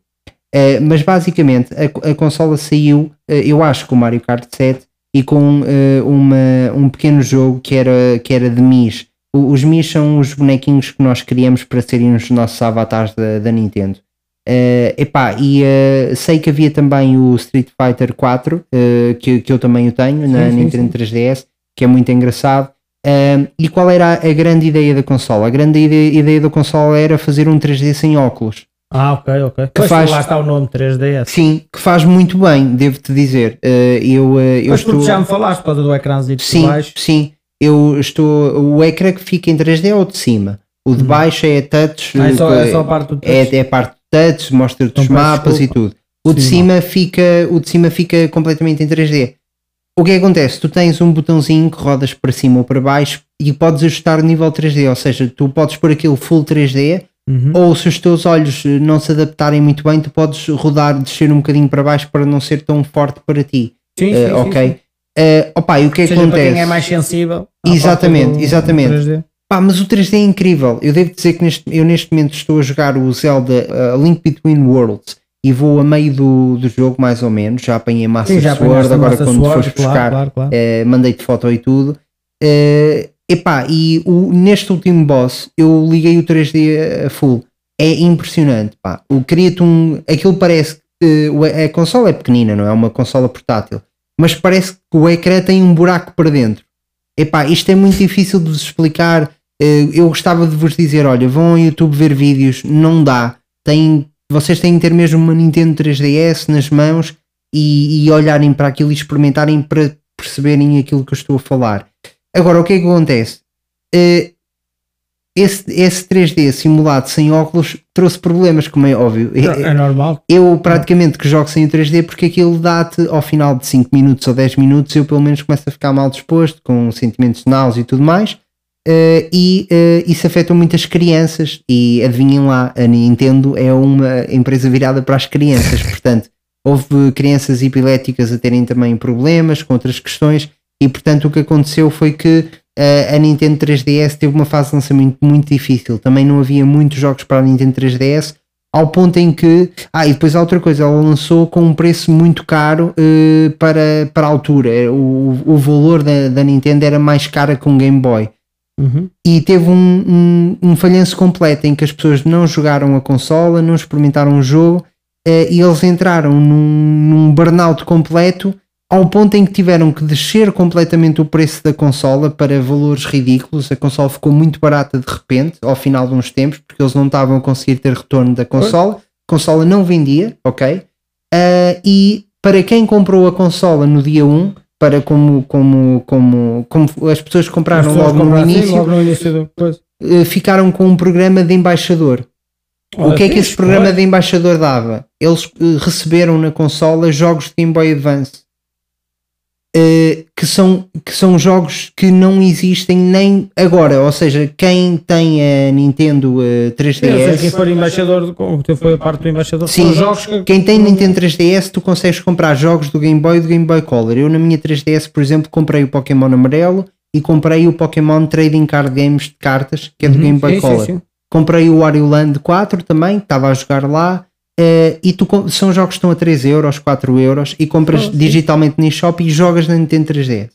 Mas basicamente a, a consola saiu, eu acho, com o Mario Kart 7 e com eh, uma, um pequeno jogo que era, que era de Mis. Os Mis são os bonequinhos que nós criamos para serem os nossos avatares da, da Nintendo. Eh, epá, e eh, sei que havia também o Street Fighter 4, eh, que, que eu também o tenho na Sim, sim, Nintendo 3DS, que é muito engraçado. Eh, e qual era a grande ideia da consola? A grande ideia, ideia da consola era fazer um 3D sem óculos. Ah, ok, ok. Que Pois, faz- lá está o nome 3DS. Sim, que faz muito bem, devo-te dizer. Eh, eu, eh, eu Mas estou... já me falaste causa do ecrãzinho de Sim, baixo. sim. Eu estou. O ecrã que fica em 3D é o de cima. O de Hum. baixo é touch. Ah, é só, é só a parte do é, touch. é parte de touch, mostra-te Então os mapas desculpa. e tudo. O de Sim, cima fica. O de cima fica completamente em 3D. O que acontece? Tu tens um botãozinho que rodas para cima ou para baixo e podes ajustar o nível 3D, ou seja, tu podes pôr aquilo full 3D Uhum. ou se os teus olhos eh, não se adaptarem muito bem, tu podes rodar, descer um bocadinho para baixo para não ser tão forte para ti. Sim, Eh, sim, ok? sim, sim. Eh, opa, e o que Ou seja, acontece? para quem é mais sensível. Exatamente, do- exatamente. do 3D. Pá, mas o 3D é incrível. Eu devo dizer que neste, eu neste momento estou a jogar o Zelda uh, Link Between Worlds e vou a meio do, do jogo, mais ou menos. Já apanhei Master Sim, já Sword, a agora quando Sword, fores claro, buscar, claro, claro. eh, mandei-te foto e tudo. Eh, epá, e o, neste último boss eu liguei o 3D a full. É impressionante, pá. O cria-te um. Aquilo parece que a consola é pequenina, não é? uma consola portátil, mas parece que o ecrã tem um buraco para dentro. Epá, isto é muito difícil de vos explicar. Eh, Eu gostava de vos dizer: olha, vão ao YouTube ver vídeos, não dá. Tem, vocês têm que ter mesmo uma Nintendo 3DS nas mãos e, e olharem para aquilo e experimentarem para perceberem aquilo que eu estou a falar. Agora, o que é que acontece? Eh, esse, esse 3D simulado sem óculos trouxe problemas, como é óbvio. É normal. Eu praticamente que jogo sem o 3D porque aquilo dá-te ao final de 5 minutos ou 10 minutos eu pelo menos começo a ficar mal disposto, com sentimentos de náusea e tudo mais. eh, e eh, isso afeta muitas crianças e adivinhem lá, a Nintendo é uma empresa virada para as crianças, portanto houve crianças epiléticas a terem também problemas com outras questões e portanto o que aconteceu foi que eh, a Nintendo 3DS teve uma fase de lançamento muito difícil, também não havia muitos jogos para a Nintendo 3DS ao ponto em que, ah, e depois há outra coisa, ela lançou com um preço muito caro eh, para, para a altura, Eh, o, o valor da, da Nintendo era mais cara que um Game Boy. Uhum. e teve um, um, um falhanço completo em que as pessoas não jogaram a consola, não experimentaram o jogo eh, e eles entraram num, num burnout completo ao ponto em que tiveram que descer completamente o preço da consola para valores ridículos. A consola ficou muito barata de repente, ao final de uns tempos, porque eles não estavam a conseguir ter retorno da consola. A consola não vendia, ok? Ah, e para quem comprou a consola no dia 1, para como, como, como, como as pessoas compraram As pessoas logo no compraram assim, início, logo no início eh, ficaram com um programa de embaixador. o que é que esse programa de embaixador dava? Eles eh, receberam na consola jogos de Game Boy Advance. Eh, que, são, que são jogos que não existem nem agora, ou seja, quem tem a Nintendo eh, Sim, ou seja, quem 3DS, for embaixador, o que foi a parte do embaixador, Sim. jogos que. quem tem Nintendo 3DS, tu consegues comprar jogos do Game Boy e do Game Boy Color. Eu na minha 3DS, por exemplo, comprei o Pokémon amarelo e comprei o Pokémon Trading Card Games de cartas, que é do Uhum, Game Boy sim, sim, Color. sim. comprei o Wario Land 4 também, estava a jogar lá. Eh, e tu, são jogos que estão a 3 euros, 4 euros e compras Oh, digitalmente no eShop e jogas na Nintendo 3DS.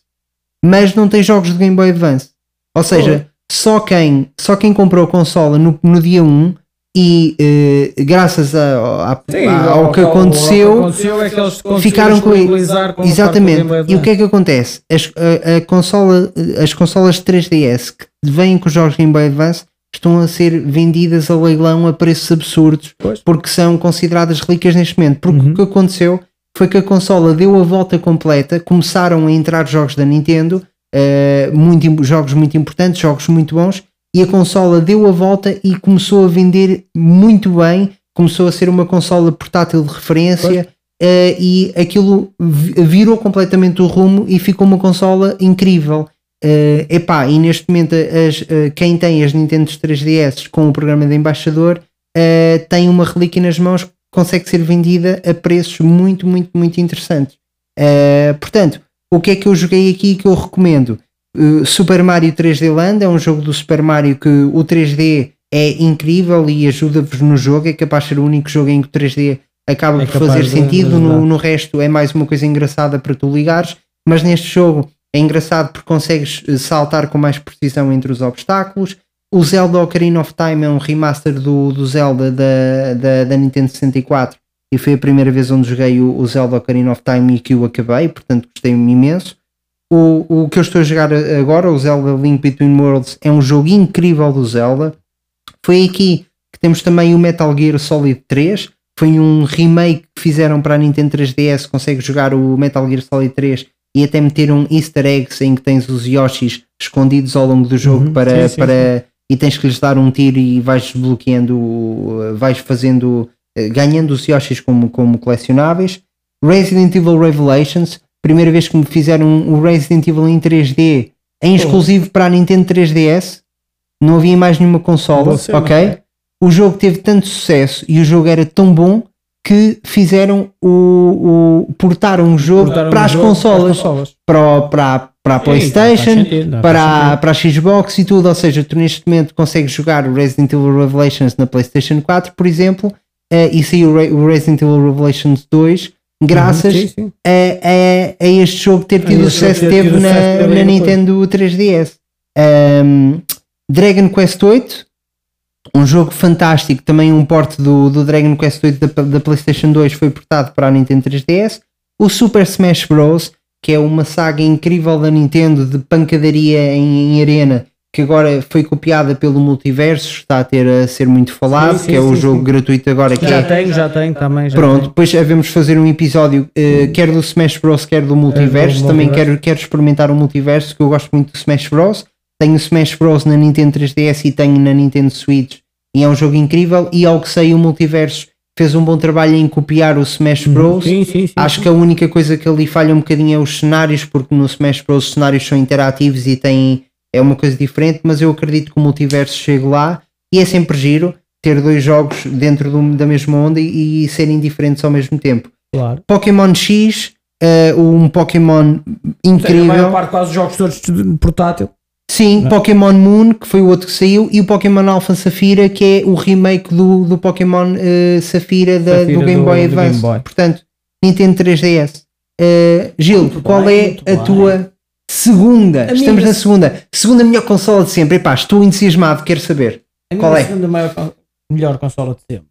Mas não tem jogos de Game Boy Advance. Ou seja, só quem, só quem comprou a consola no, no dia 1 e eh, graças a- a- Sim, a- ao, que aconteceu, ao que aconteceu é que ficaram com Exatamente. E o que é que acontece? As, a, a consola, as consolas 3DS que vêm com os jogos Game Boy Advance estão a ser vendidas a leilão a preços absurdos Pois. porque são consideradas relíquias neste momento. Porque Uhum. o que aconteceu foi que a consola deu a volta completa, começaram a entrar jogos da Nintendo, eh, muito, jogos muito importantes, jogos muito bons, e a consola deu a volta e começou a vender muito bem, começou a ser uma consola portátil de referência. eh, e aquilo vi- virou completamente o rumo e ficou uma consola incrível. Eh, epá, e neste momento as, eh, quem tem as Nintendo 3DS com o programa de embaixador eh, tem uma relíquia nas mãos que consegue ser vendida a preços muito, muito, muito interessantes. Portanto, o que é que eu joguei aqui que eu recomendo? Uh, Super Mario 3D Land é um jogo do Super Mario que o 3D é incrível e ajuda-vos no jogo. É capaz de ser o único jogo em que o 3D acaba É por fazer sentido. No, no resto é mais uma coisa engraçada para tu ligares, mas neste jogo é engraçado porque consegues eh, saltar com mais precisão entre os obstáculos. O Zelda Ocarina of Time é um remaster do, do Zelda da, da, da Nintendo 64 e foi a primeira vez onde joguei o, o Zelda Ocarina of Time e que o acabei, portanto gostei imenso. O, o que eu estou a jogar agora, o Zelda Link Between Worlds, é um jogo incrível do Zelda. Foi aqui que temos também o Metal Gear Solid 3. Foi um remake que fizeram para a Nintendo 3DS. Consegue jogar o Metal Gear Solid 3 e até meteram easter eggs em que tens os Yoshis escondidos ao longo do jogo Uhum, para, sim, sim, para e tens que lhes dar um tiro e vais desbloqueando, uh, vais fazendo, uh, ganhando os Yoshis como, como colecionáveis. Resident Evil Revelations, primeira vez que me fizeram um- o Resident Evil em 3D em exclusivo para a Nintendo 3DS, não havia mais nenhuma consola, Boa cena. ok? O jogo teve tanto sucesso e o jogo era tão bom que fizeram o, o portaram o jogo Portaram para o as jogo consolas, para as consolas. para, o- para, para a PlayStation, sentido, para, a, para a Xbox e tudo. Ou seja, tu neste momento consegues jogar o Resident Evil Revelations na PlayStation 4, por exemplo, eh, e saiu o Re- o Resident Evil Revelations 2, graças Sim, sim. a, a, a este jogo ter tido o sucesso que teve na, na Nintendo 3DS. Um, Dragon Quest 8, um jogo fantástico, também um porte do, do Dragon Quest 8 da, da PlayStation 2 foi portado para a Nintendo 3DS. O Super Smash Bros, que é uma saga incrível da Nintendo de pancadaria em, em arena, que agora foi copiada pelo multiverso, está a ter a ser muito falado, Sim, que é sim, o sim, jogo sim. gratuito agora que Já é tenho, já tenho também. Já Pronto, tenho. depois havemos fazer um episódio eh, quer do Smash Bros, quer do multiverso. Também multiverso. quero, quero experimentar o multiverso, que eu gosto muito do Smash Bros. Tenho Smash Bros na Nintendo 3DS e tenho na Nintendo Switch. E é um jogo incrível. E ao que sei, o multiverso fez um bom trabalho em copiar o Smash Bros. Sim, sim, sim. Acho que a única coisa que ali falha um bocadinho é os cenários, porque no Smash Bros. os cenários são interativos e têm, é uma coisa diferente, mas eu acredito que o multiverso chegue lá e é sempre giro ter dois jogos dentro do- da mesma onda e, e serem diferentes ao mesmo tempo. Claro. Pokémon X, eh, um Pokémon A maior incrível. parte, quase os jogos todos de portátil. Sim, Pokémon Moon, que foi o outro que saiu, e o Pokémon Alpha Safira, que é o remake do, do Pokémon eh, Safira, da- Safira do Game do- Boy do Game Advance. Boy. Portanto, Nintendo 3DS. Eh, Gil, Muito qual bem, é a bem. tua segunda? A Estamos minha- na segunda. Segunda melhor consola de sempre. Epá, estou entusiasmado, quero saber. A Qual minha é? segunda maior, melhor consola de sempre.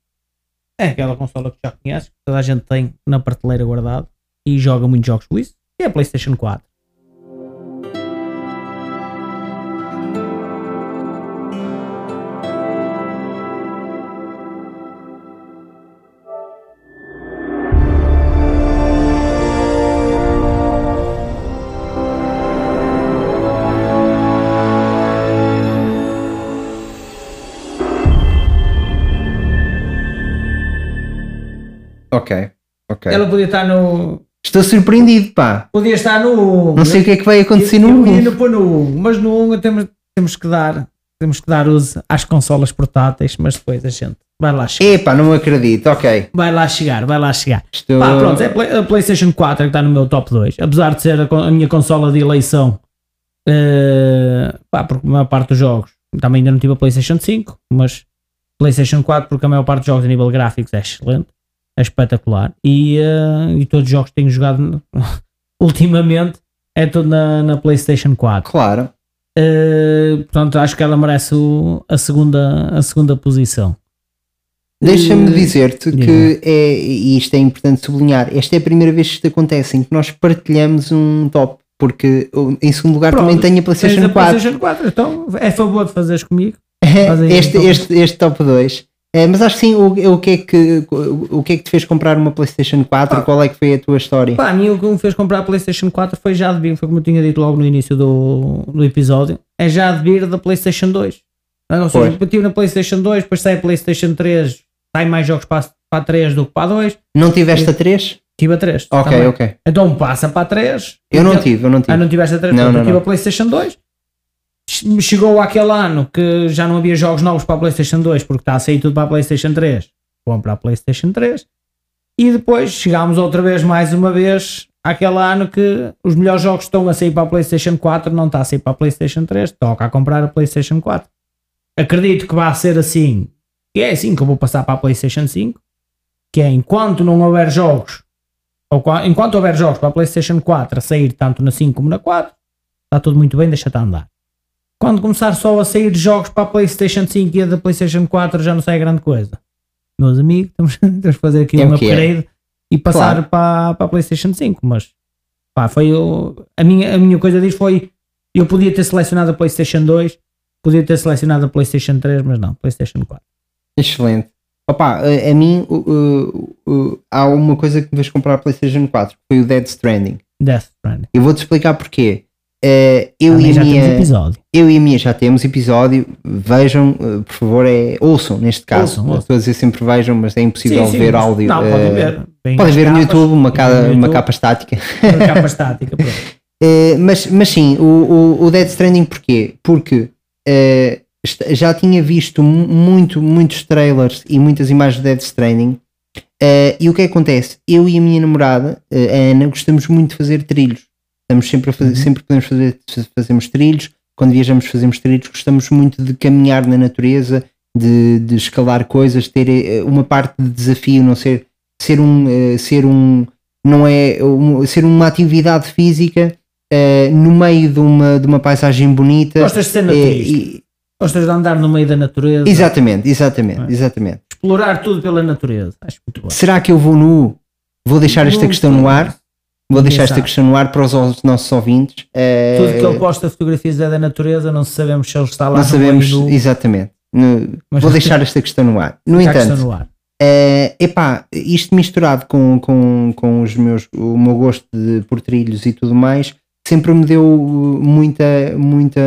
É aquela consola que já conheces, que toda a gente tem na prateleira guardado e joga muitos jogos com isso, que é a PlayStation 4. Ok, ok. Ela podia estar no. Estou surpreendido, pá. Podia estar no 1. Não sei o que é que vai acontecer eu, no eu ia 1. no pôr no 1, mas no 1 temos, temos que dar. Temos que dar uso às consolas portáteis, mas depois a gente vai lá chegar. Epá, não acredito. Ok. Vai lá chegar, vai lá chegar. Estou... Pá, pronto, é a a PlayStation 4 que está no meu top 2. Apesar de ser a, a minha consola de eleição, eh, pá, porque a maior parte dos jogos, também ainda não tive a PlayStation 5, mas PlayStation 4, porque a maior parte dos jogos a nível gráficos é excelente, é espetacular. E, eh, e todos os jogos que tenho jogado ultimamente é tudo na, na PlayStation 4. Claro. Eh, portanto, acho que ela merece o- a, segunda, a segunda posição. Deixa-me Eh, dizer-te diz que é, e isto é importante sublinhar, esta é a primeira vez que isto acontece em que nós partilhamos um top, porque uh, em segundo lugar Pronto, também tenho a PlayStation a 4. PlayStation 4. Então é a favor de fazeres comigo. Faz este, então. este, este top 2. É, mas acho que sim, o, o, que é que, o que é que te fez comprar uma PlayStation 4? Ah. Qual é que foi a tua história? Pá, a mim o que me fez comprar a PlayStation 4 foi já de vir, foi como eu tinha dito logo no início do, do episódio, é já de vir da PlayStation 2. Ou seja, eu tive na PlayStation 2, depois sai a PlayStation 3, sai mais jogos para, a- para a 3 do que para a 2, Não tiveste a 3? tive a 3. Ok, também. ok. Então passa para a 3. Eu não tive, eu não tive. Ah, não tiveste a 3? Não, não, eu tive não. a PlayStation 2. Che- Chegou aquele ano que já não havia jogos novos para a PlayStation 2 porque está a sair tudo para a PlayStation 3. Vamos para a PlayStation 3. E depois chegámos outra vez, mais uma vez, àquele ano que os melhores jogos estão a sair para a PlayStation 4, não está a sair para a PlayStation 3. Toca a comprar a PlayStation 4. Acredito que vai ser assim. E é assim que eu vou passar para a PlayStation 5. Que é enquanto não houver jogos ou qua- enquanto houver jogos para a PlayStation 4 a sair tanto na 5 como na 4, está tudo muito bem, deixa-te andar. Quando começar só a sair jogos para a PlayStation 5 e a da PlayStation 4 já não sai grande coisa. Meus amigos, temos, temos que fazer aqui É um é. upgrade e passar Claro. para, para a PlayStation 5. Mas pá, foi o- a, minha, a minha coisa disso foi eu podia ter selecionado a PlayStation 2, podia ter selecionado a PlayStation 3, mas não, PlayStation 4. Excelente. Opa, a, a mim uh, uh, uh, há uma coisa que me fez comprar a PlayStation 4, que foi o Dead Stranding. Death Stranding. Eu vou-te explicar porquê. Uh, eu, Também e a já temos minha, episódio. eu e a minha já temos episódio. Vejam, uh, por favor, é, ouçam neste caso. Ouçam. Estou a dizer sempre vejam, mas é impossível Sim, sim, ver áudio. Não, uh, podem ver. Vêm Podem ver no capas, YouTube uma, vêm ca- no uma YouTube, capa estática. uma capa estática. Uh, mas, mas sim, o, o, o Dead Stranding porquê? Porque já tinha visto mu- muito, muitos trailers e muitas imagens de Dead Stranding. e o que acontece? Eu e a minha namorada, a Ana, gostamos muito de fazer trilhos. Estamos sempre a fazer, sempre que podemos fazer, fazemos trilhos. Quando viajamos, fazemos trilhos. Gostamos muito de caminhar na natureza, de, de escalar coisas, ter uh, uma parte de desafio, não ser, ser um, uh, ser um, não é um- ser uma atividade física eh, no meio de uma, de uma paisagem bonita. Gostas de ser eh, naturista? e- Gostas de andar no meio da natureza? exatamente, exatamente, É. exatamente. Explorar tudo pela natureza. Acho muito bom. Será que eu vou nu? Vou deixar esta questão no ar. Vou deixar esta questão no ar para os os nossos ouvintes. Eh, Tudo que ele posta fotografias é da natureza, não sabemos se ele está lá não sabemos do- exatamente. No- vou deixar esta questão no ar. No entanto, no ar. Eh, epá, isto misturado com, com, com os meus, o meu gosto de, por trilhos e tudo mais, sempre me deu muita, muita,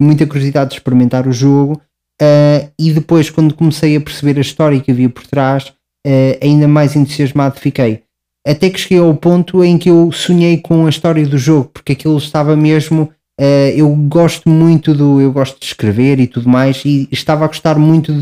muita curiosidade de experimentar o jogo. eh, e depois, quando comecei a perceber a história que havia por trás, eh, ainda mais entusiasmado fiquei. Até que cheguei ao ponto em que eu sonhei com a história do jogo, porque aquilo estava mesmo. eh, eu gosto muito do. Eu gosto de escrever e tudo mais, e estava a gostar muito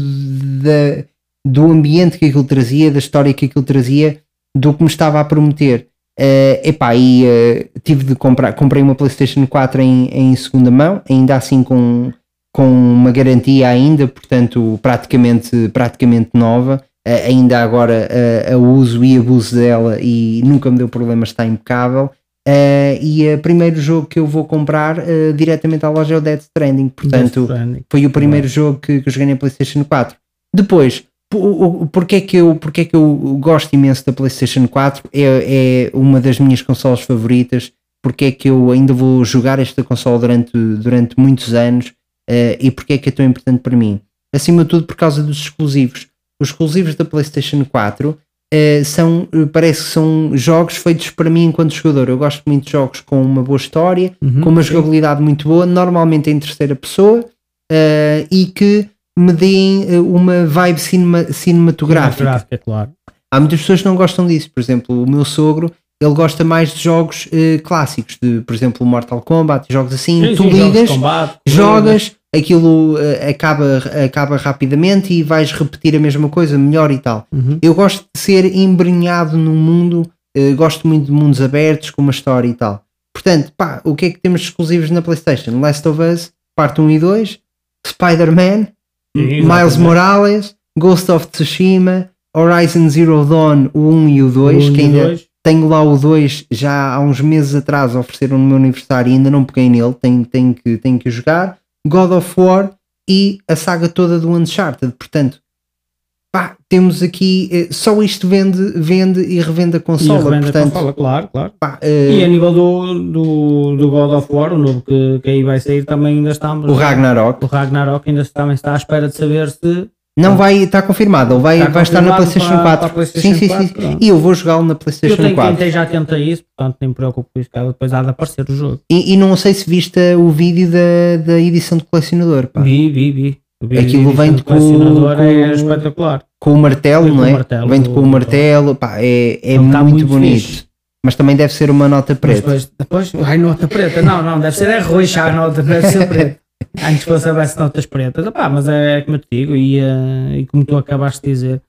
do ambiente que aquilo trazia, da história que aquilo trazia, do que me estava a prometer. Eh, epá, e eh, tive de comprar, comprei uma PlayStation 4 em, em segunda mão, ainda assim com, com uma garantia ainda, portanto praticamente, praticamente nova. Ainda agora a uso e abuso dela e nunca me deu problema, está impecável. Eh, e o primeiro jogo que eu vou comprar eh, diretamente à loja é o Dead Stranding, portanto Death Stranding. foi o primeiro jogo que, que eu joguei na PlayStation 4. Depois, porque é que eu, porque é que eu gosto imenso da PlayStation 4? É, é uma das minhas consolas favoritas. Porque é que eu ainda vou jogar esta consola durante, durante muitos anos eh, e porque é que é tão importante para mim? Acima de tudo, por causa dos exclusivos. Os exclusivos da PlayStation 4 eh, são, eh, parece que são jogos feitos para mim enquanto jogador. Eu gosto muito de jogos com uma boa história, Uhum, com uma sim. jogabilidade muito boa, normalmente em terceira pessoa, eh, e que me deem uma vibe cinema- cinematográfica. Cinematográfica, claro. Há muitas pessoas que não gostam disso. Por exemplo, o meu sogro, ele gosta mais de jogos eh, clássicos, de, por exemplo, Mortal Kombat, jogos assim. Sim, tu sim, ligas, combate, jogas, aquilo eh, acaba, acaba rapidamente e vais repetir a mesma coisa, melhor e tal. Uhum. Eu gosto de ser embrenhado num mundo, eh, gosto muito de mundos abertos, com uma história e tal. Portanto, pá, o que é que temos exclusivos na PlayStation? Last of Us, parte 1 e 2, Spider-Man, Miles. Morales, Ghost of Tsushima, Horizon Zero Dawn, o 1 e o 2, Um que ainda tenho lá o 2 já há uns meses atrás ofereceram no meu aniversário e ainda não peguei nele, tenho, tenho, que, tenho que jogar. God of War e a saga toda do Uncharted. Portanto, pá, temos aqui, eh, só isto vende, vende e revende a E consola. a revenda portanto, consola, claro, claro. pá, eh, E a nível do, do, do God of War, o novo que, que aí vai sair, também ainda estamos. o Ragnarok O Ragnarok ainda também está à espera de saber se. Não vai, está confirmado, vai, Está vai estar na PlayStation para- 4. para PlayStation sim, sim, 4, sim. pronto. E eu vou jogá-lo na Eu PlayStation tenho quem 4. tem já atento a isso, portanto nem me preocupo com isso, que depois há de aparecer o jogo. E, e não sei se viste o vídeo da, da edição de colecionador, pá. Vi, vi, vi. vi Aquilo vi, vem o com- é com- espetacular. com o martelo, com não é? Vem com o martelo, pá, é, é Ele está muito, muito bonito. fixe. Mas também deve ser uma nota Mas preta. depois, depois vai nota preta. Não, não, deve ser é roxa a nota, deve ser preta. Antes fosse houvesse notas pretas. Epá, mas é como eu te digo, e, eh, e como tu acabaste de dizer,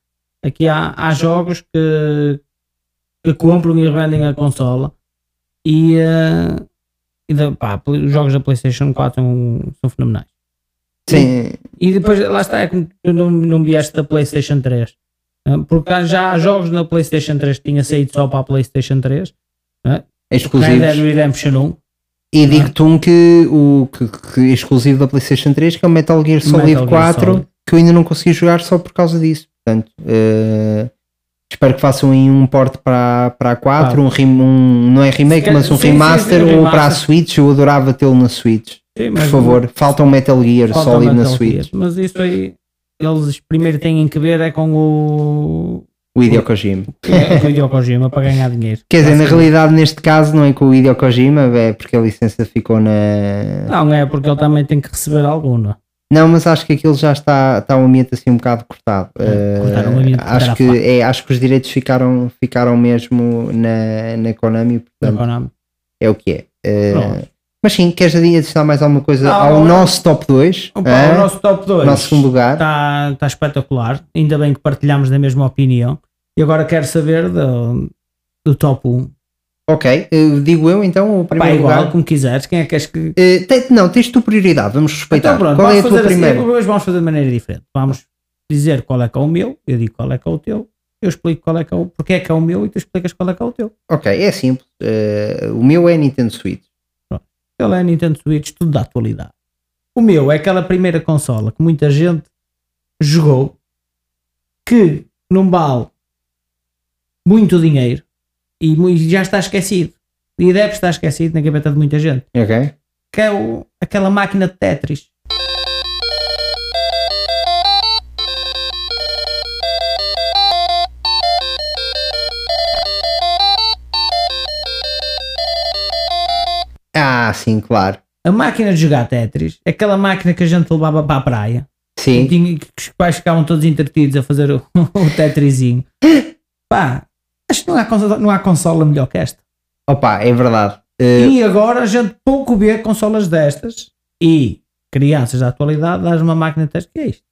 aqui há, há jogos que, que compram e revendem a consola e, eh, e da- pá, os jogos da PlayStation 4 são, são fenomenais. Sim, E depois, lá está, é como tu não, não vieste da PlayStation 3. eh, Porque já há jogos na PlayStation 3 que tinha saído só para a PlayStation 3. Red Dead exclusivos. Redemption 1. E digo-te um que o que, que é exclusivo da PlayStation 3, que é o Metal Gear Solid Metal Gear 4, Solid. que eu ainda não consegui jogar só por causa disso. Portanto, eh, espero que façam aí um port para, para a 4, Ah. um, rem- um- não é remake, mas um sim, sim, remaster sim, um ou para a. Switch. Eu adorava tê-lo na Switch. Sim, Por favor, falta um Metal Gear falta Solid na Metal Switch. Gear. Mas isso aí, eles primeiro têm que ver é com o, O Hideo Kojima. é, com o Hideo Kojima para ganhar dinheiro. Quer dizer, na realidade, neste caso, não é com o Hideo Kojima, é porque a licença ficou na. Não, é porque ele também tem que receber alguma. Não, mas acho que aquilo já está, está um ambiente assim um bocado cortado. É, Eh, cortaram o ambiente, acho, cortaram que, é, acho que os direitos ficaram, ficaram mesmo na, na Konami, portanto Konami. é o que é. Eh, Pronto. mas sim, queres adicionar mais alguma coisa Não, ao nosso top 2? Opa, Hã? o nosso top 2 Nosso segundo lugar. está, está espetacular. Ainda bem que partilhamos da mesma opinião. E agora quero saber do, do top 1. Ok, eh, digo eu então o Pá, primeiro igual, lugar. como quiseres. Quem é que queres que. Eh, te- não, tens tu prioridade, vamos respeitar. Então pronto, Qual é a tua assim, hoje vamos fazer de maneira diferente. Vamos dizer qual é que é o meu, eu digo qual é que é o teu, eu explico qual é que é o, porque é que é o meu e tu explicas qual é que é o teu. Ok, é simples. Eh, o meu é Nintendo Switch. Ele é Nintendo Switch, tudo da atualidade. O meu é aquela primeira consola que muita gente jogou, que não vale muito dinheiro e já está esquecido. E deve estar esquecido na cabeça de muita gente. Ok? Que é o, aquela máquina de Tetris. Ah, sim, claro. A máquina de jogar Tetris, aquela máquina que a gente levava para a praia, Sim. que os pais ficavam todos entretidos a fazer o, o Tetrisinho. Pá, acho que não há, consola, não há consola melhor que esta. Opa, é verdade. Eh, E agora a gente pouco vê consolas destas e crianças da atualidade dás uma máquina de. Que é isto?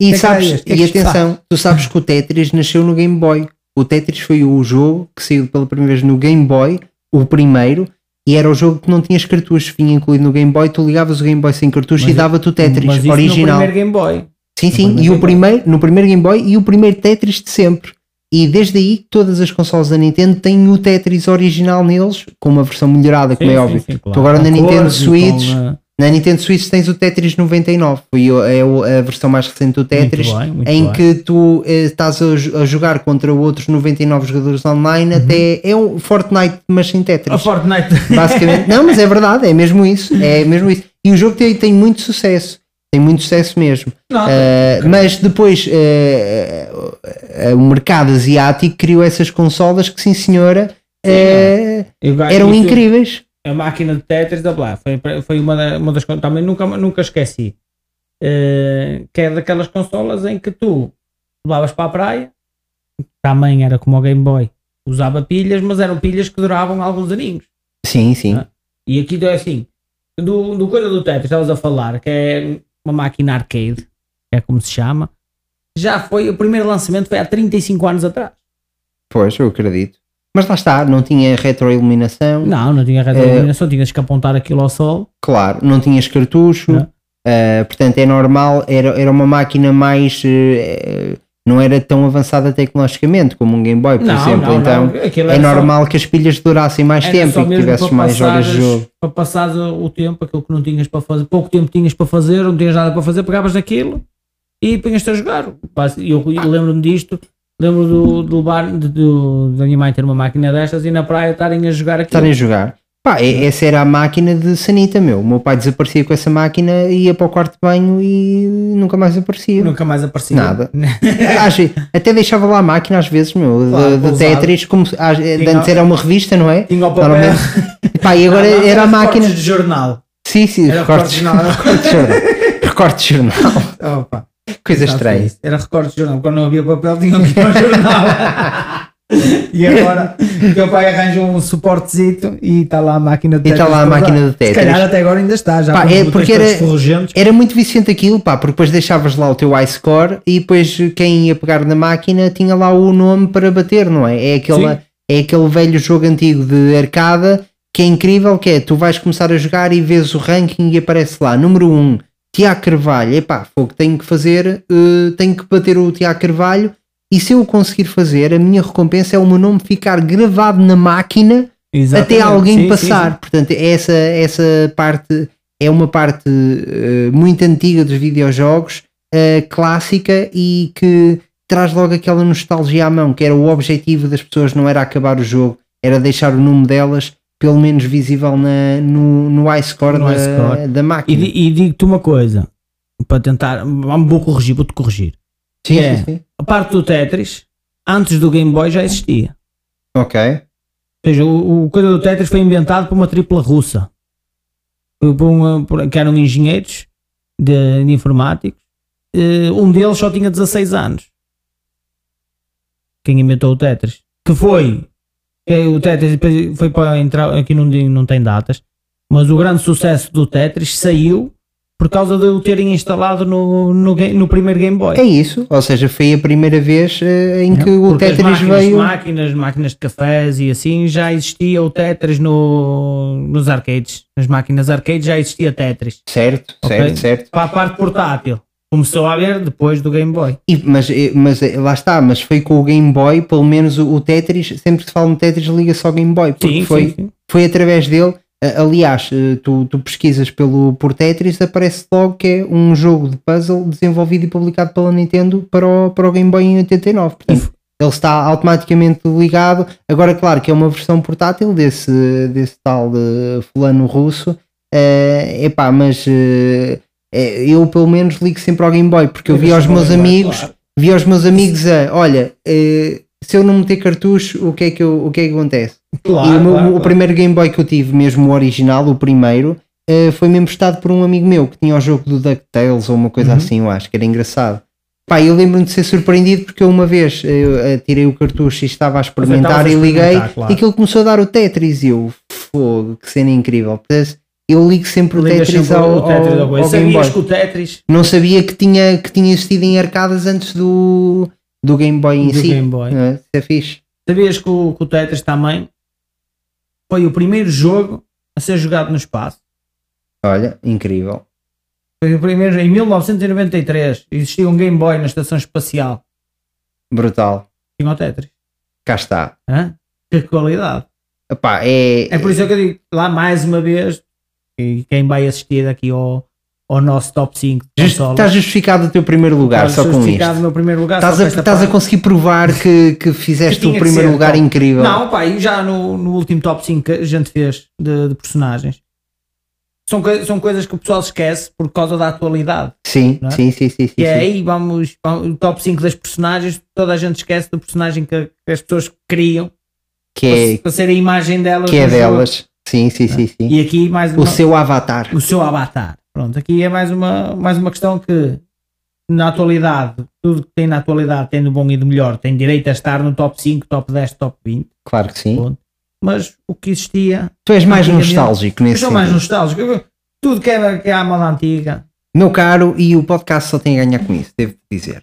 E, que é sabes, é? Que é e isto atenção, tu sabes que o Tetris nasceu no Game Boy. O Tetris foi o jogo que saiu pela primeira vez no Game Boy, o primeiro, e era o jogo que não tinha cartuchos, vinha incluído no Game Boy, tu ligavas o Game Boy sem cartucho Mas- e dava-te o Mas Tetris isso original. No primeiro Game Boy. Sim, sim, e o primeiro, no primeiro Game Boy e o primeiro Tetris de sempre. E desde aí todas as consoles da Nintendo têm o Tetris original neles, com uma versão melhorada, como Sim, é óbvio. sim, claro. Tu agora Com na Nintendo e Switch, eh, Na Nintendo Switch tens o Tetris 99, foi o- é a versão mais recente do Tetris, Muito bem, muito em bem. que tu eh, estás a, a jogar contra outros 99 jogadores online, até é um Fortnite, mas sem Uhum. A Tetris. Fortnite. Basicamente, não, mas é verdade, é mesmo isso, é mesmo isso. E o jogo tem, tem muito sucesso, tem muito sucesso mesmo. Eh, mas depois eh, eh, o mercado asiático criou essas consolas que, sim senhora, eh, eu- eram incríveis. a máquina de Tetris da Blá foi, foi uma, da- uma das coisas também nunca, nunca esqueci que é daquelas consolas em que tu levavas para a praia também era como o Game Boy usava pilhas mas eram pilhas que duravam alguns aninhos Sim, sim. E aqui é assim do, do coisa do Tetris estavas a falar que é uma máquina arcade é como se chama já foi o primeiro lançamento foi há 35 anos atrás Pois, eu acredito. Mas lá está, não tinha retroiluminação. não, não tinha retroiluminação, tinhas que apontar aquilo ao sol Claro, não tinhas cartucho, Não. eh, portanto é normal, era, era uma máquina mais. eh, não era tão avançada tecnologicamente como um Game Boy, por exemplo. então aquilo é era só- normal que as pilhas durassem mais tempo e que tivesses mais horas de passares- jogo. Para passares o tempo, aquilo que não tinhas para fazer, pouco tempo tinhas para fazer, não tinhas nada para fazer, pegavas naquilo e punhas-te a jogar. Eu, eu lembro-me disto, lembro do, do levar, de, do, da minha mãe ter uma máquina destas e na praia estarem a jogar aquilo. Estarem a jogar. Pá, é- essa era a máquina de Sanita, meu. O meu pai desaparecia com essa máquina, ia para o quarto de banho e nunca mais aparecia. Nunca mais aparecia. Nada. Até deixava lá a máquina às vezes, meu, Claro, de. Tetris, como às- antes era uma revista, não é? Tinha o papel. Normalmente. Pá, e agora Não, não, era a máquina. de jornal. Sim, sim, Era recortes. de jornal. recortes de jornal. Recortes de jornal. Coisa já estranha. Era recortes de jornal. Quando não havia papel, tinha que ir ao jornal. E agora, o teu pai arranjou um suportezito e está lá a máquina de E está Tetris lá a máquina de Tetris. Se calhar até agora ainda está. Já Pá, é porque era-. Era muito viciante aquilo, pá, porque depois deixavas lá o teu iScore e depois quem ia pegar na máquina tinha lá o nome para bater, não é? É aquele, Sim. é aquele velho jogo antigo de arcada que é incrível, que é, tu vais começar a jogar e vês o ranking e aparece lá, número 1, Tiago Carvalho, epá, fogo, tenho que fazer, eh, tenho que bater o Tiago Carvalho e se eu o conseguir fazer, a minha recompensa é o meu nome ficar gravado na máquina Exatamente. até alguém Sim, sim, passar. sim. Portanto, essa, essa parte é uma parte eh, muito antiga dos videojogos, eh, clássica e que traz logo aquela nostalgia à mão, que era o objetivo das pessoas, não era acabar o jogo, era deixar o nome delas pelo menos visível na, no, no iScore No da, iScore. da E, máquina. di- e digo-te uma coisa, para tentar, vou corrigir, vou-te corrigir. sim, é. sim, sim. A parte do Tetris, antes do Game Boy já existia. Ok. Ou seja, o, o coisa do Tetris foi inventado por uma tripla russa. Por uma- por- que eram engenheiros de, de informáticos. Eh, um deles só tinha 16 anos. Quem inventou o Tetris. Que foi. que o Tetris foi para entrar. Aqui não, não tem datas. Mas o grande sucesso do Tetris saiu por causa de o terem instalado no, no, no primeiro Game Boy. É isso, ou seja, foi a primeira vez eh, em que o Tetris máquinas, veio. máquinas, máquinas de cafés e assim já existia o Tetris no, nos arcades. Nas máquinas arcades já existia Tetris. Certo, Ok. certo, certo. Para a parte portátil. Começou a haver depois do Game Boy. E- mas, eh, mas eh, lá está, mas foi com o Game Boy, pelo menos o, o Tetris, sempre que se fala no Tetris liga-se ao Game Boy, porque Sim, foi, sim, sim. foi através dele. Eh, Aliás, eh, tu, tu pesquisas pelo, por Tetris, aparece logo que é um jogo de puzzle desenvolvido e publicado pela Nintendo para o, para o Game Boy em 89. Portanto, ele está automaticamente ligado. Agora, claro que é uma versão portátil desse, desse tal de fulano russo. É epá, mas eh, eh, eu pelo menos ligo sempre ao Game Boy, porque eu vi aos meus amigos Claro. vi aos meus amigos a olha, eh, se eu não meter cartucho, o que é que, eu, o que, é que acontece? Claro, e o, meu- claro, o claro. primeiro Game Boy que eu tive, mesmo o original, o primeiro, eh, foi-me emprestado por um amigo meu que tinha o jogo do DuckTales ou uma coisa Uhum. assim, eu acho que era engraçado. Pá, eu lembro-me de ser surpreendido porque eu uma vez eh, eu, tirei o cartucho e estava a experimentar a e liguei experimentar, claro. e aquilo começou a dar o Tetris e eu, fogo, que cena incrível. Portanto, eu ligo sempre o Tetris sempre ao, o Tetris ao, ao Sabias que o Tetris Não sabia que tinha, que tinha existido em arcadas antes do, do Game Boy em do si. Game Boy. É? Isso é fixe. Sabias que o, que o Tetris também foi o primeiro jogo a ser jogado no espaço. Olha, incrível. Foi o primeiro em 1993. Existia um Game Boy na estação espacial. Brutal. Tinha o Tetris. Cá está. Hã? Que qualidade. Epá, é, É por isso que eu digo, lá mais uma vez, e quem vai assistir aqui ao, ao nosso top 5 de just- consolas, está justificado o teu primeiro lugar está só com justificado isto. o meu primeiro lugar. Estás a, estás a conseguir provar que, que fizeste o primeiro ser, lugar top. incrível. Não, pá, e já no, no último top 5 que a gente fez de, de personagens, são, são coisas que o pessoal esquece por causa da atualidade. Sim, é? sim, sim, sim, sim, E é sim. aí vamos, vamos- o top 5 das personagens, toda a gente esquece do personagem que, que as pessoas criam Que é, para ser a imagem delas. que é no jogo. delas. Sim, sim, sim, sim. E aqui mais O uma, seu avatar. o seu avatar. Pronto, aqui é mais uma, mais uma questão que na atualidade, tudo que tem na atualidade tem do bom e do melhor, tem direito a estar no top 5, top 10, top 20, Claro que sim. Ponto. mas o que existia, Tu és mais nostálgico eu nesse sou mais nostálgico. Eu- Tudo que é, que é a moda antiga, Meu caro, e o podcast só tem a ganhar com isso, devo dizer.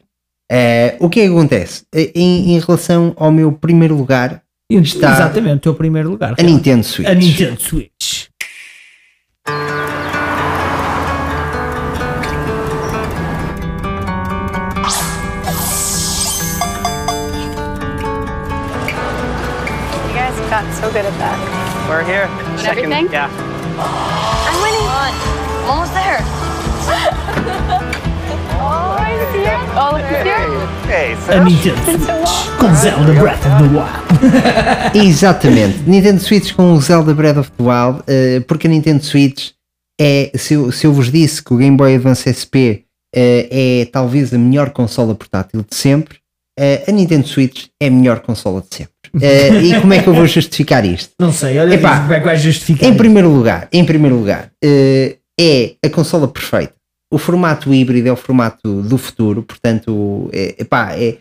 Eh, o que é que acontece? Eh, Em, em relação ao meu primeiro lugar, Está- exatamente, o teu primeiro lugar. a Nintendo Switch. A Nintendo Switch. So good at that. We're here. Second, everything? yeah. I'm winning. I'm almost there. oh. A Nintendo Switch com Zelda Breath of the Wild. Exatamente. Nintendo Switch com o Zelda Breath of the Wild, eh, porque a Nintendo Switch é, se eu, se eu vos disse que o Game Boy Advance SP eh, é talvez a melhor consola portátil de sempre, eh, a Nintendo Switch é a melhor consola de sempre. Eh, e como é que eu vou justificar isto? Não sei, olha Epá, como é que vai justificar. Em isso. primeiro lugar, em primeiro lugar, eh, é a consola perfeita. O formato híbrido é o formato do futuro, portanto, é, epá, é,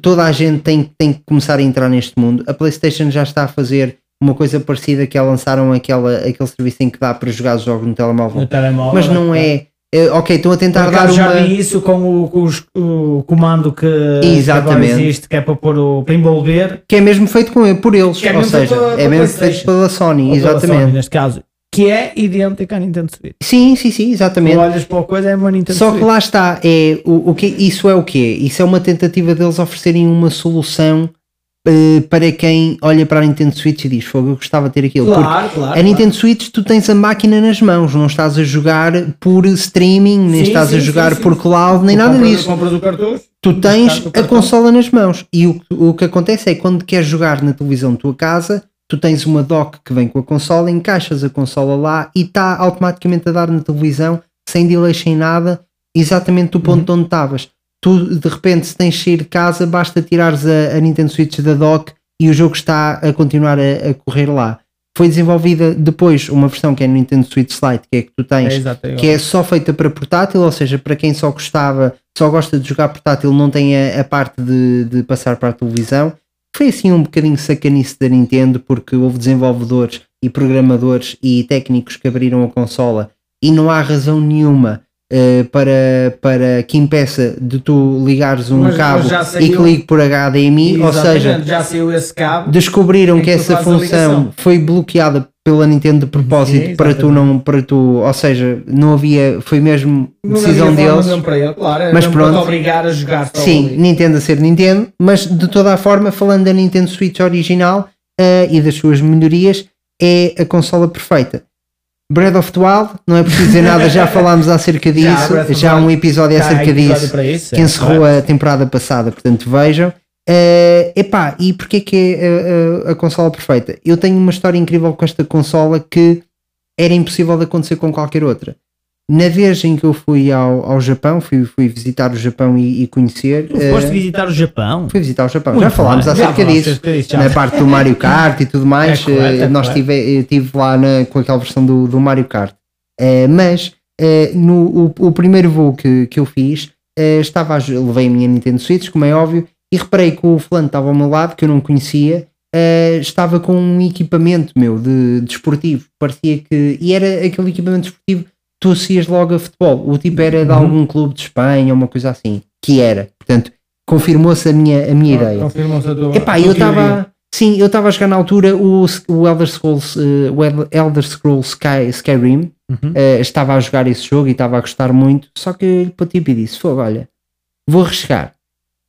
toda a gente tem, tem que começar a entrar neste mundo. A PlayStation já está a fazer uma coisa parecida que é lançaram aquela, aquele serviço em que dá para jogar os jogos no telemóvel, no telemóvel. mas não é. Ok, estão a tentar dar acaso já uma. vi isso com o, com os- o comando que, que Exatamente. agora existe, que é para pôr o para envolver. Que é mesmo feito com, por eles, Que é ou seja, pela- é pela mesmo feito pela Sony, ou pela exatamente. Sony, neste caso, que é idêntico à Nintendo Switch. Sim, sim, sim, Tu exatamente. olhas para a coisa, é uma Nintendo Só que Switch. lá está, é, o, o que, isso é o quê? Isso é uma tentativa deles oferecerem uma solução para quem olha para a Nintendo Switch e diz: Fogo, eu gostava de ter aquilo. Claro, Porque claro. a Nintendo Switch, tu tens a máquina nas mãos, não estás a jogar por streaming, nem Sim, estás a sim, jogar sim, por cloud, nem Tu nada compras- disso. Compras o cartucho. Tu tens Cartão, a consola nas mãos e o, o que acontece é que quando queres jogar na televisão da tua casa, tu tens uma dock que vem com a consola, encaixas a consola lá e está automaticamente a dar na televisão, sem delay, sem nada, exatamente do ponto de onde estavas. Tu de repente, se tens de sair de casa, basta tirares a, a Nintendo Switch da dock e o jogo está a continuar a, a correr lá. Foi desenvolvida depois uma versão que é a Nintendo Switch Lite, que é que tu tens É, exato, é que é só feita para portátil, ou seja, para quem só gostava, só gosta de jogar portátil, não tem a, a parte de, de passar para a televisão. Foi assim um bocadinho sacanice da Nintendo, porque houve desenvolvedores e programadores e técnicos que abriram a consola e não há razão nenhuma eh, para, para que impeça de tu ligares um Mas- mas cabo já e que ligue por HDMI, ou seja, já saiu esse cabo. descobriram que essa função foi bloqueada pela Nintendo de propósito Sim, para tu não para tu, ou seja, não havia, foi mesmo Não decisão deles. ele, claro, Mas pronto. obrigar a jogar Sim, ali. Nintendo a ser Nintendo, mas de toda a forma, falando da Nintendo Switch original eh, e das suas melhorias, é a consola perfeita. Breath of the Wild, não é preciso dizer nada, já falámos acerca disso, Já, já há um episódio há acerca episódio disso isso, que é, encerrou claro. a temporada passada, portanto vejam. Eh, epá, e porquê que é a, a- a consola perfeita? Eu tenho uma história incrível com esta consola que era impossível de acontecer com qualquer outra. Na vez em que eu fui ao, ao Japão, fui, fui visitar o Japão e, e conhecer. Tu eh, foste visitar o Japão? fui visitar o Japão, Muito já falámos bem, já acerca falámos disso. já. Na parte do Mario Kart e tudo mais, É correto, eh, é nós correto. tive, eu estive lá na- com aquela versão do, do Mario Kart. Eh, mas eh, no, o, o primeiro voo que, que eu fiz, eh, estava a, levei a minha Nintendo Switch, como é óbvio, e reparei que o fulano estava ao meu lado, que eu não conhecia, eh, estava com um equipamento meu de desportivo. Parecia que. E era aquele equipamento desportivo tu associas logo a futebol. O tipo era de Uhum. algum clube de Espanha, uma coisa assim. Que era. Portanto, confirmou-se a minha, a minha ideia. Confirmou-se a tua- Epá, a tua eu estava. Sim, eu estava a jogar na altura o, o Elder Scrolls, eh, o El- Elder Scrolls Sky, Skyrim. Uhum. Eh, estava a jogar esse jogo e estava a gostar muito. Só que eu para tipo e disse: Fogo, olha, vou arriscar.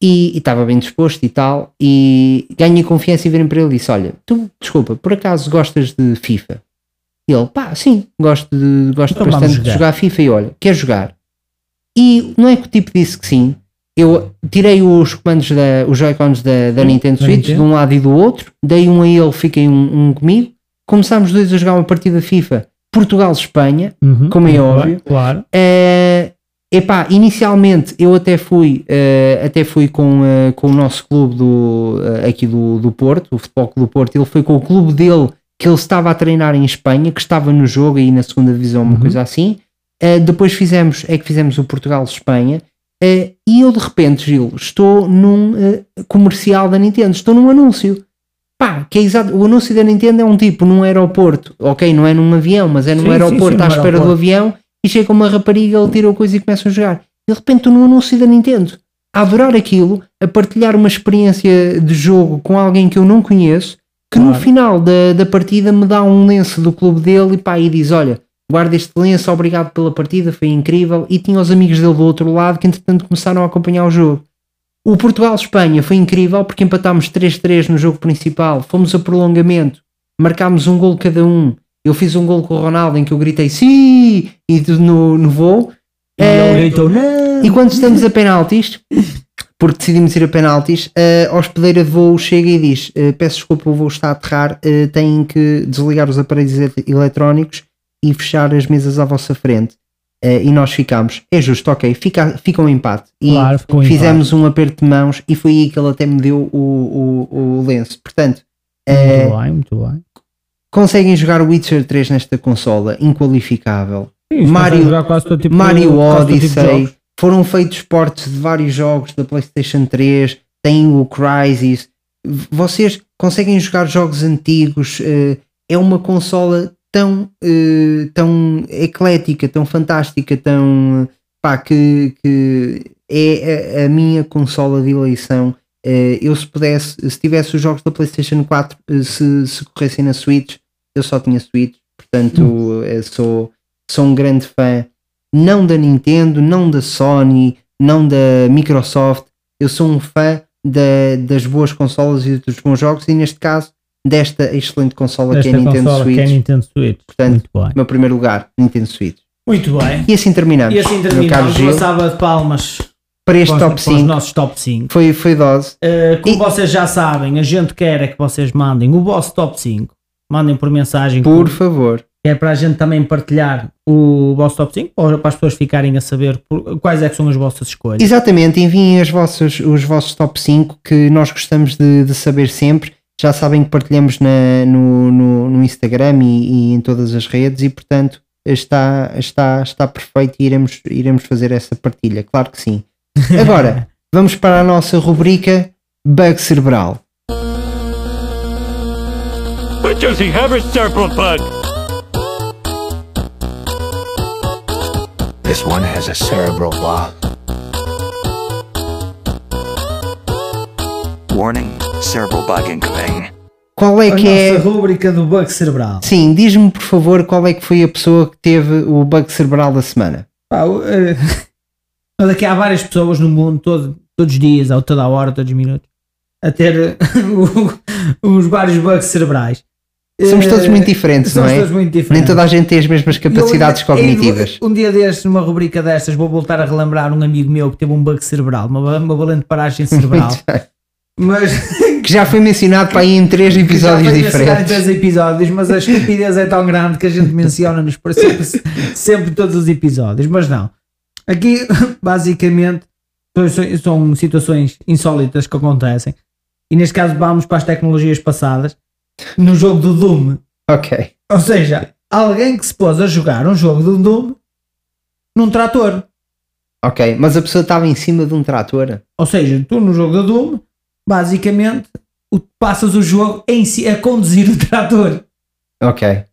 E e estava bem disposto e tal. E ganhei confiança e virem para ele e disse: Olha, tu, desculpa, por acaso gostas de FIFA? E ele, pá, sim, gosto, de, gosto Então bastante de jogar. jogar FIFA. E olha, quer jogar? E não é que o tipo disse que sim. Eu tirei os comandos, da, os Joy-Cons da, da Hum, Nintendo Switch Nintendo. de um lado e do outro, dei um a ele, fiquei um, um comigo. Começámos dois a jogar uma partida FIFA Portugal-Espanha, Uhum. como é Muito óbvio. Claro. Eh, epá, inicialmente eu até fui, eh, até fui com, eh, com o nosso clube do, eh, aqui do, do Porto, o Futebol Clube do Porto, ele foi com o clube dele que ele estava a treinar em Espanha, que estava no jogo aí na segunda divisão, uma Uhum. coisa assim. Eh, depois fizemos, é que fizemos o Portugal-Espanha. eh, e eu de repente, Gil, estou num eh, comercial da Nintendo, estou num anúncio. Pá, que é exato, o anúncio da Nintendo é um tipo num aeroporto, ok, não é num avião, mas é num Sim, sim, aeroporto sim, à num espera do aeroporto. avião e chega uma rapariga, ele tira a coisa e começa a jogar. De repente estou num anúncio da Nintendo, a adorar aquilo, a partilhar uma experiência de jogo com alguém que eu não conheço, que no Claro. final da, da partida me dá um lenço do clube dele e pá, e diz, olha, guarda este lenço, obrigado pela partida, foi incrível, e tinha os amigos dele do outro lado que entretanto começaram a acompanhar o jogo. O Portugal-Espanha foi incrível porque empatámos 3-3 no jogo principal, fomos a prolongamento, marcámos um gol cada um. Eu fiz um gol com o Ronaldo em que eu gritei sim e no, no voo. E ele gritou, não. e quando estamos a penaltis, porque decidimos ir a penaltis, a hospedeira de voo chega e diz: "Eh, Peço desculpa, o voo está a aterrar, eh, têm que desligar os aparelhos ele- eletrónicos e fechar as mesas à vossa frente. Eh, e nós ficámos, é justo, ok, fica, fica um empate. E Claro, ficou fizemos um aperto de mãos e foi aí que ele até me deu o, o, o lenço. Portanto, Muito bem, muito bem. conseguem jogar o Witcher 3 nesta consola, inqualificável. Sim, Mario- jogar quase todo tipo Mario tipo Odyssey. Foram feitos portes de vários jogos da PlayStation 3, tem o Crysis. Vocês conseguem jogar jogos antigos, eh, é uma consola tão, eh, tão eclética, tão fantástica, tão pá, que, que é a, a minha consola de eleição. Eh, eu se pudesse, se tivesse os jogos da PlayStation 4, eh, se, se corressem na Switch, eu só tinha Switch, portanto eh, sou, sou um grande fã não da Nintendo, não da Sony, não da Microsoft. Eu sou um fã da- das boas consolas e dos bons jogos, e neste caso, desta excelente consola que é a Nintendo consola Switch. que é a Nintendo Switch. Portanto, muito bem. Meu primeiro lugar, Nintendo Switch. Muito bem. E assim terminamos. E assim terminamos Gil, uma salva de palmas para este para, os- top para os 5. nossos top 5. Foi, foi dose. Uh, como E- vocês já sabem, a gente quer é que vocês mandem o vosso top 5. Mandem por mensagem, Por que favor. É para a gente também partilhar o vosso top 5, para para as pessoas ficarem a saber por- quais é que são as vossas escolhas. Exatamente, enviem as vossas, os vossos top 5 que nós gostamos de, de saber sempre. Já sabem que partilhamos na- no, no, no Instagram e, e em todas as redes e portanto está, está, está perfeito e iremos, iremos fazer essa partilha, claro que sim. Agora, vamos para a nossa rubrica Bug Cerebral. Does he have a cerebral bug? This one has a cerebral bug. Warning, cerebral bug incoming. Qual é a que é. nossa rúbrica do bug cerebral. Sim, diz-me por favor qual é que foi a pessoa que teve o bug cerebral da semana. Pá, aqui há várias pessoas no mundo, todo, todos os dias, ou toda a hora, todos os minutos, a ter os vários bugs cerebrais. Somos Eh, todos muito diferentes, não somos é? todos muito Nem diferentes. toda a gente tem as mesmas capacidades Eu ainda- cognitivas. Um dia destes, numa rubrica destas, vou voltar a relembrar um amigo meu que teve um bug cerebral, uma, uma valente paragem cerebral. Mas que já foi mencionado para aí em três episódios mencionado em diferentes. três episódios, mas a estupidez é tão grande que a gente menciona-nos por sempre, sempre todos os episódios. Mas não. Aqui, basicamente, são, são situações insólitas que acontecem. E neste caso, vamos para as tecnologias passadas no jogo do Doom. Ok. Ou seja, alguém que se pôs a jogar um jogo do Doom num trator. Ok, mas a pessoa estava em cima de um trator. Ou seja, tu no jogo do Doom, basicamente, o- passas o jogo em si, a conduzir o trator. Ok.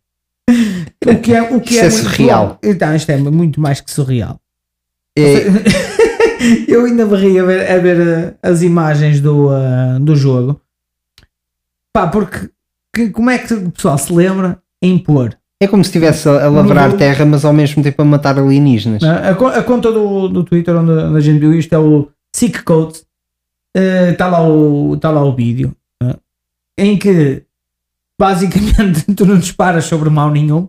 O que é, o que Isso é muito surreal. bom. Então, isto é muito mais que surreal. Eh, Eu ainda me ri a ver, a ver uh, as imagens do, uh, do jogo. Pá, porque que- como é que o pessoal se lembra em pôr? é como se estivesse a, lavrar No- terra, mas ao mesmo tempo a matar alienígenas. A, a a conta do, do Twitter onde, a gente viu isto é o Sick Code. Está lá, o- tá lá o vídeo né? em que basicamente tu não disparas sobre mal nenhum,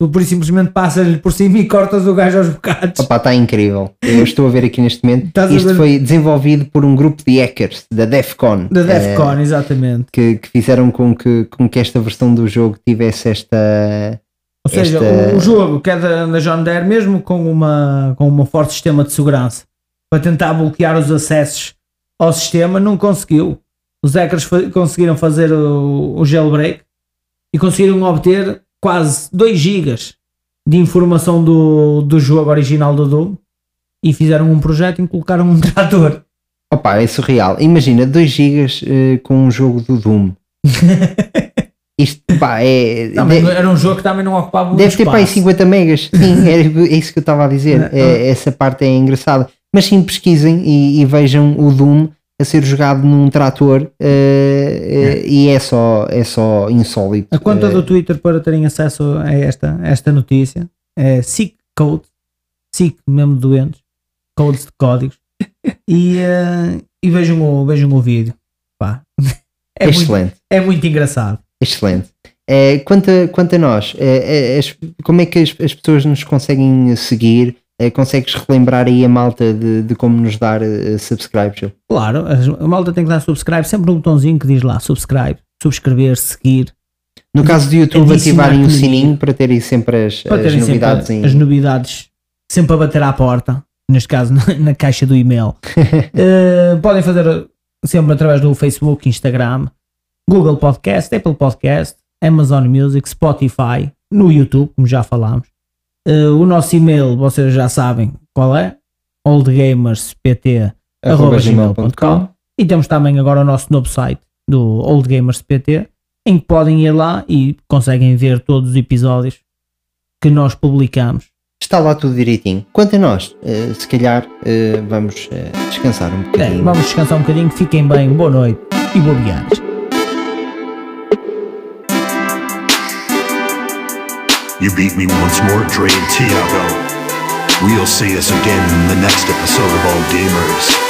tu por simplesmente passas-lhe por cima e cortas o gajo aos bocados. Opa, está incrível. Eu estou a ver aqui neste momento. Estás Isto foi desenvolvido por um grupo de hackers da DEFCON. Da eh, Defcon, exatamente. que, que fizeram com que, com que esta versão do jogo tivesse esta. Ou seja, o, o jogo que é da, da John Deere, mesmo com, uma, com um forte sistema de segurança para tentar bloquear os acessos ao sistema, não conseguiu. Os hackers fa- conseguiram fazer o, o jailbreak e conseguiram obter quase 2 GB de informação do, do jogo original do Doom e fizeram um projeto que colocaram um trator. Opa, é surreal. Imagina 2 GB eh, com um jogo do Doom. Isto, pá, é. De- era um jogo que também não ocupava muito Deve ter para aí espaço. 50 megas. Sim, é, é isso que eu estava a dizer. É, essa parte é engraçada. Mas sim, pesquisem e, e vejam o Doom a ser jogado num trator eh, eh, e é só, é só insólito. A conta Eh, do Twitter para terem acesso a esta, a esta notícia é Sick Code, Sick mesmo doentes, codes de códigos, e, eh, e vejam, o, vejam o vídeo. Pá. É, muito, excelente. é muito engraçado. Excelente. Quanto, a, quanto a nós, como é que as, as pessoas nos conseguem seguir? Eh, consegues relembrar aí a malta de, de como nos dar uh, subscribe, Gil? Claro, a malta tem que dar subscribe, sempre no botãozinho que diz lá subscribe, subscrever, seguir. No caso do YouTube, ativarem o sininho para terem sempre as, para terem as novidades. Sempre em... As novidades sempre a bater à porta, neste caso na, na caixa do e-mail. uh, podem fazer sempre através do Facebook, Instagram, Google Podcast, Apple Podcast, Amazon Music, Spotify, no YouTube, como já falámos. Uh, o nosso e-mail, vocês já sabem qual é, oldgamerspt.gmail.com e temos também agora o nosso novo site do oldgamerspt em que podem ir lá e conseguem ver todos os episódios que nós publicamos. Está lá tudo direitinho. Quanto a nós, uh, se calhar uh, vamos descansar um bocadinho. É, vamos descansar um bocadinho, fiquem bem, boa noite e boa viagem. You beat me once more, Dre and Tiago. We'll see us again in the next episode of All Gamers.